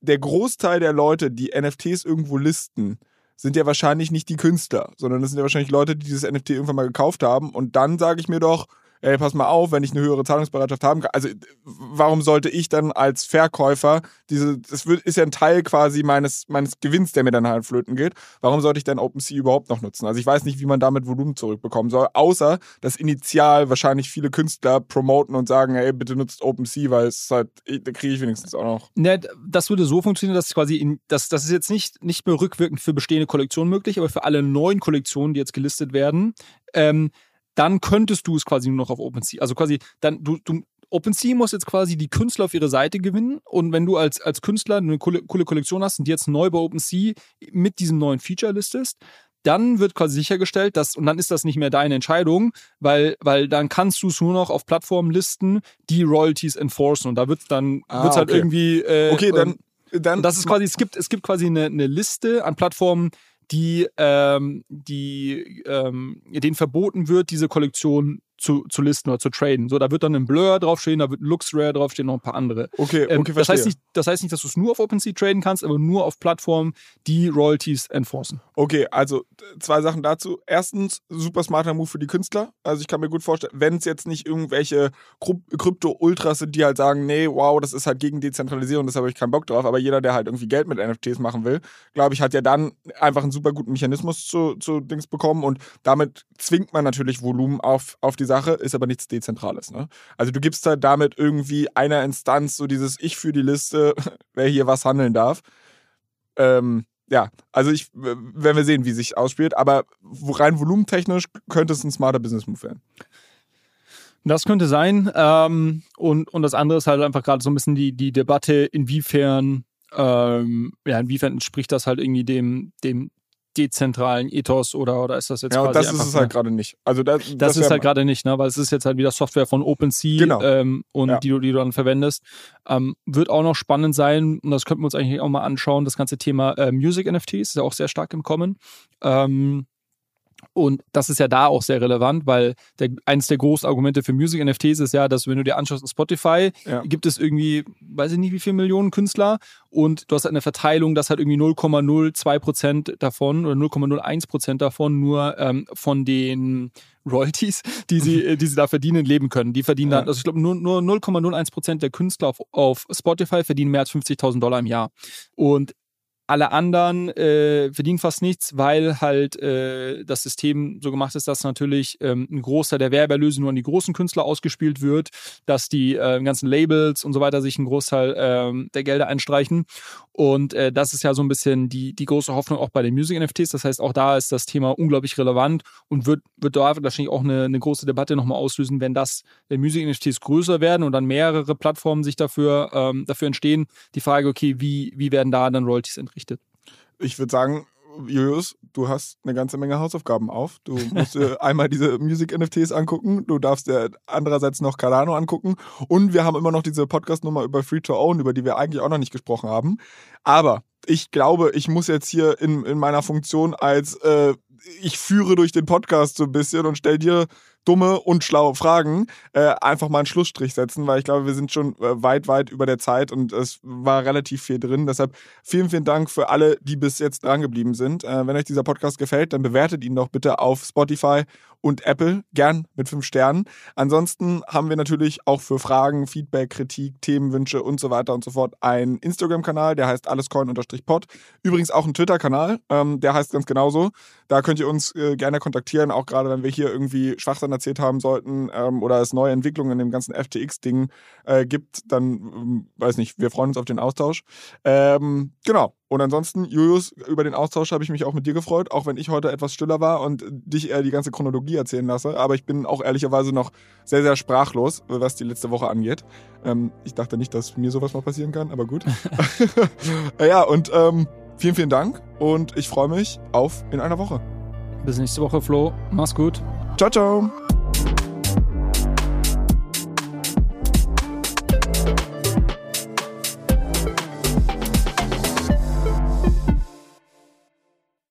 der Großteil der Leute, die NFTs irgendwo listen, sind ja wahrscheinlich nicht die Künstler, sondern das sind ja wahrscheinlich Leute, die dieses NFT irgendwann mal gekauft haben. Und dann sage ich mir doch, ey, pass mal auf, wenn ich eine höhere Zahlungsbereitschaft haben kann. Also, warum sollte ich dann als Verkäufer diese, das ist ja ein Teil quasi meines, meines Gewinns, der mir dann halt flöten geht. Warum sollte ich dann OpenSea überhaupt noch nutzen? Also, ich weiß nicht, wie man damit Volumen zurückbekommen soll, außer, dass initial wahrscheinlich viele Künstler promoten und sagen, ey, bitte nutzt OpenSea, weil es halt, da kriege ich wenigstens auch noch. Ne, das würde so funktionieren, dass quasi, in, das, das ist jetzt nicht, nicht mehr rückwirkend für bestehende Kollektionen möglich, aber für alle neuen Kollektionen, die jetzt gelistet werden, ähm, dann könntest du es quasi nur noch auf OpenSea. Also quasi, dann, du, du, OpenSea muss jetzt quasi die Künstler auf ihre Seite gewinnen und wenn du als, als Künstler eine coole, coole Kollektion hast und die jetzt neu bei OpenSea mit diesem neuen Feature listest, dann wird quasi sichergestellt, dass, und dann ist das nicht mehr deine Entscheidung, weil, weil dann kannst du es nur noch auf Plattformen listen, die Royalties enforcen. Und da wird es dann Ah, wird's halt okay. irgendwie. Äh, Okay, dann, ähm, dann das ist quasi, es gibt, es gibt quasi eine, eine Liste an Plattformen, die, ähm, die ähm, denen verboten wird, diese Kollektion zu, zu listen oder zu traden. So, da wird dann ein Blur draufstehen, da wird ein LuxRare draufstehen, noch ein paar andere. okay, Ähm, okay, das, verstehe. heißt nicht, das heißt nicht, dass du es nur auf OpenSea traden kannst, aber nur auf Plattformen, die Royalties enforcen. Okay, also zwei Sachen dazu. Erstens, super smarter Move für die Künstler. Also ich kann mir gut vorstellen, wenn es jetzt nicht irgendwelche Krypto-Ultras sind, die halt sagen, nee, wow, das ist halt gegen Dezentralisierung, deshalb habe ich keinen Bock drauf. Aber jeder, der halt irgendwie Geld mit NFTs machen will, glaube ich, hat ja dann einfach einen super guten Mechanismus zu, zu Dings bekommen und damit zwingt man natürlich Volumen auf, auf die Sache, ist aber nichts Dezentrales. Ne? Also du gibst halt damit irgendwie einer Instanz so dieses Ich für die Liste, wer hier was handeln darf. Ähm, ja, also ich werden wir sehen, wie sich ausspielt, aber rein volumentechnisch könnte es ein smarter Business Move werden. Das könnte sein. Ähm, und, und das andere ist halt einfach gerade so ein bisschen die, die Debatte, inwiefern, ähm, ja, inwiefern entspricht das halt irgendwie dem, dem dezentralen Ethos oder, oder ist das jetzt Ja, quasi das ist es halt gerade nicht. Also das, Das, ist wär- halt gerade nicht, ne? weil es ist jetzt halt wieder Software von OpenSea Genau. ähm, und Ja. die, du, die du dann verwendest. Ähm, wird auch noch spannend sein und das könnten wir uns eigentlich auch mal anschauen, das ganze Thema äh, Music NFTs ist ja auch sehr stark im Kommen. Ähm, und das ist ja da auch sehr relevant, weil der, eines der großen Argumente für Music NFTs ist ja, dass wenn du dir anschaust, auf Spotify Ja. gibt es irgendwie, weiß ich nicht, wie viele Millionen Künstler und du hast halt eine Verteilung, dass halt irgendwie 0,02 Prozent davon oder 0,01 Prozent davon nur ähm, von den Royalties, die sie, äh, die sie da verdienen, leben können. Die verdienen Ja. dann, also ich glaube, nur, nur 0,01 Prozent der Künstler auf, auf Spotify verdienen mehr als 50.000 Dollar im Jahr. Und alle anderen äh, verdienen fast nichts, weil halt äh, das System so gemacht ist, dass natürlich ähm, ein Großteil der Werbeerlöse nur an die großen Künstler ausgespielt wird, dass die äh, ganzen Labels und so weiter sich einen Großteil ähm, der Gelder einstreichen. Und äh, das ist ja so ein bisschen die, die große Hoffnung auch bei den Music-NFTs. Das heißt, auch da ist das Thema unglaublich relevant und wird, wird da wahrscheinlich auch eine, eine große Debatte nochmal auslösen, wenn das wenn Music-NFTs größer werden und dann mehrere Plattformen sich dafür, ähm, dafür entstehen. Die Frage, okay, wie, wie werden da dann Royalties entrichtet? Ich würde sagen, Julius, du hast eine ganze Menge Hausaufgaben auf. Du musst dir einmal diese Music-NFTs angucken, du darfst dir andererseits noch Cardano angucken und wir haben immer noch diese Podcast-Nummer über Free-to-Own, über die wir eigentlich auch noch nicht gesprochen haben. Aber ich glaube, ich muss jetzt hier in, in meiner Funktion als äh, ich führe durch den Podcast so ein bisschen und stell dir dumme und schlaue Fragen, äh, einfach mal einen Schlussstrich setzen, weil ich glaube, wir sind schon äh, weit, weit über der Zeit und es war relativ viel drin. Deshalb vielen, vielen Dank für alle, die bis jetzt dran geblieben sind. Äh, wenn euch dieser Podcast gefällt, dann bewertet ihn doch bitte auf Spotify und Apple, gern mit fünf Sternen. Ansonsten haben wir natürlich auch für Fragen, Feedback, Kritik, Themenwünsche und so weiter und so fort einen Instagram-Kanal, der heißt allescoin-pod. Übrigens auch einen Twitter-Kanal, ähm, der heißt ganz genauso. Da könnt ihr uns äh, gerne kontaktieren, auch gerade wenn wir hier irgendwie Schwachsinn erzählt haben sollten ähm, oder es neue Entwicklungen in dem ganzen FTX-Ding äh, gibt, dann ähm, weiß nicht, wir freuen uns auf den Austausch. Ähm, genau. Und ansonsten, Julius, über den Austausch habe ich mich auch mit dir gefreut, auch wenn ich heute etwas stiller war und dich eher die ganze Chronologie erzählen lasse. Aber ich bin auch ehrlicherweise noch sehr, sehr sprachlos, was die letzte Woche angeht. Ähm, ich dachte nicht, dass mir sowas mal passieren kann, aber gut. ja, und ähm, vielen, vielen Dank und ich freue mich auf in einer Woche. Bis nächste Woche, Flo. Mach's gut. Ciao, ciao.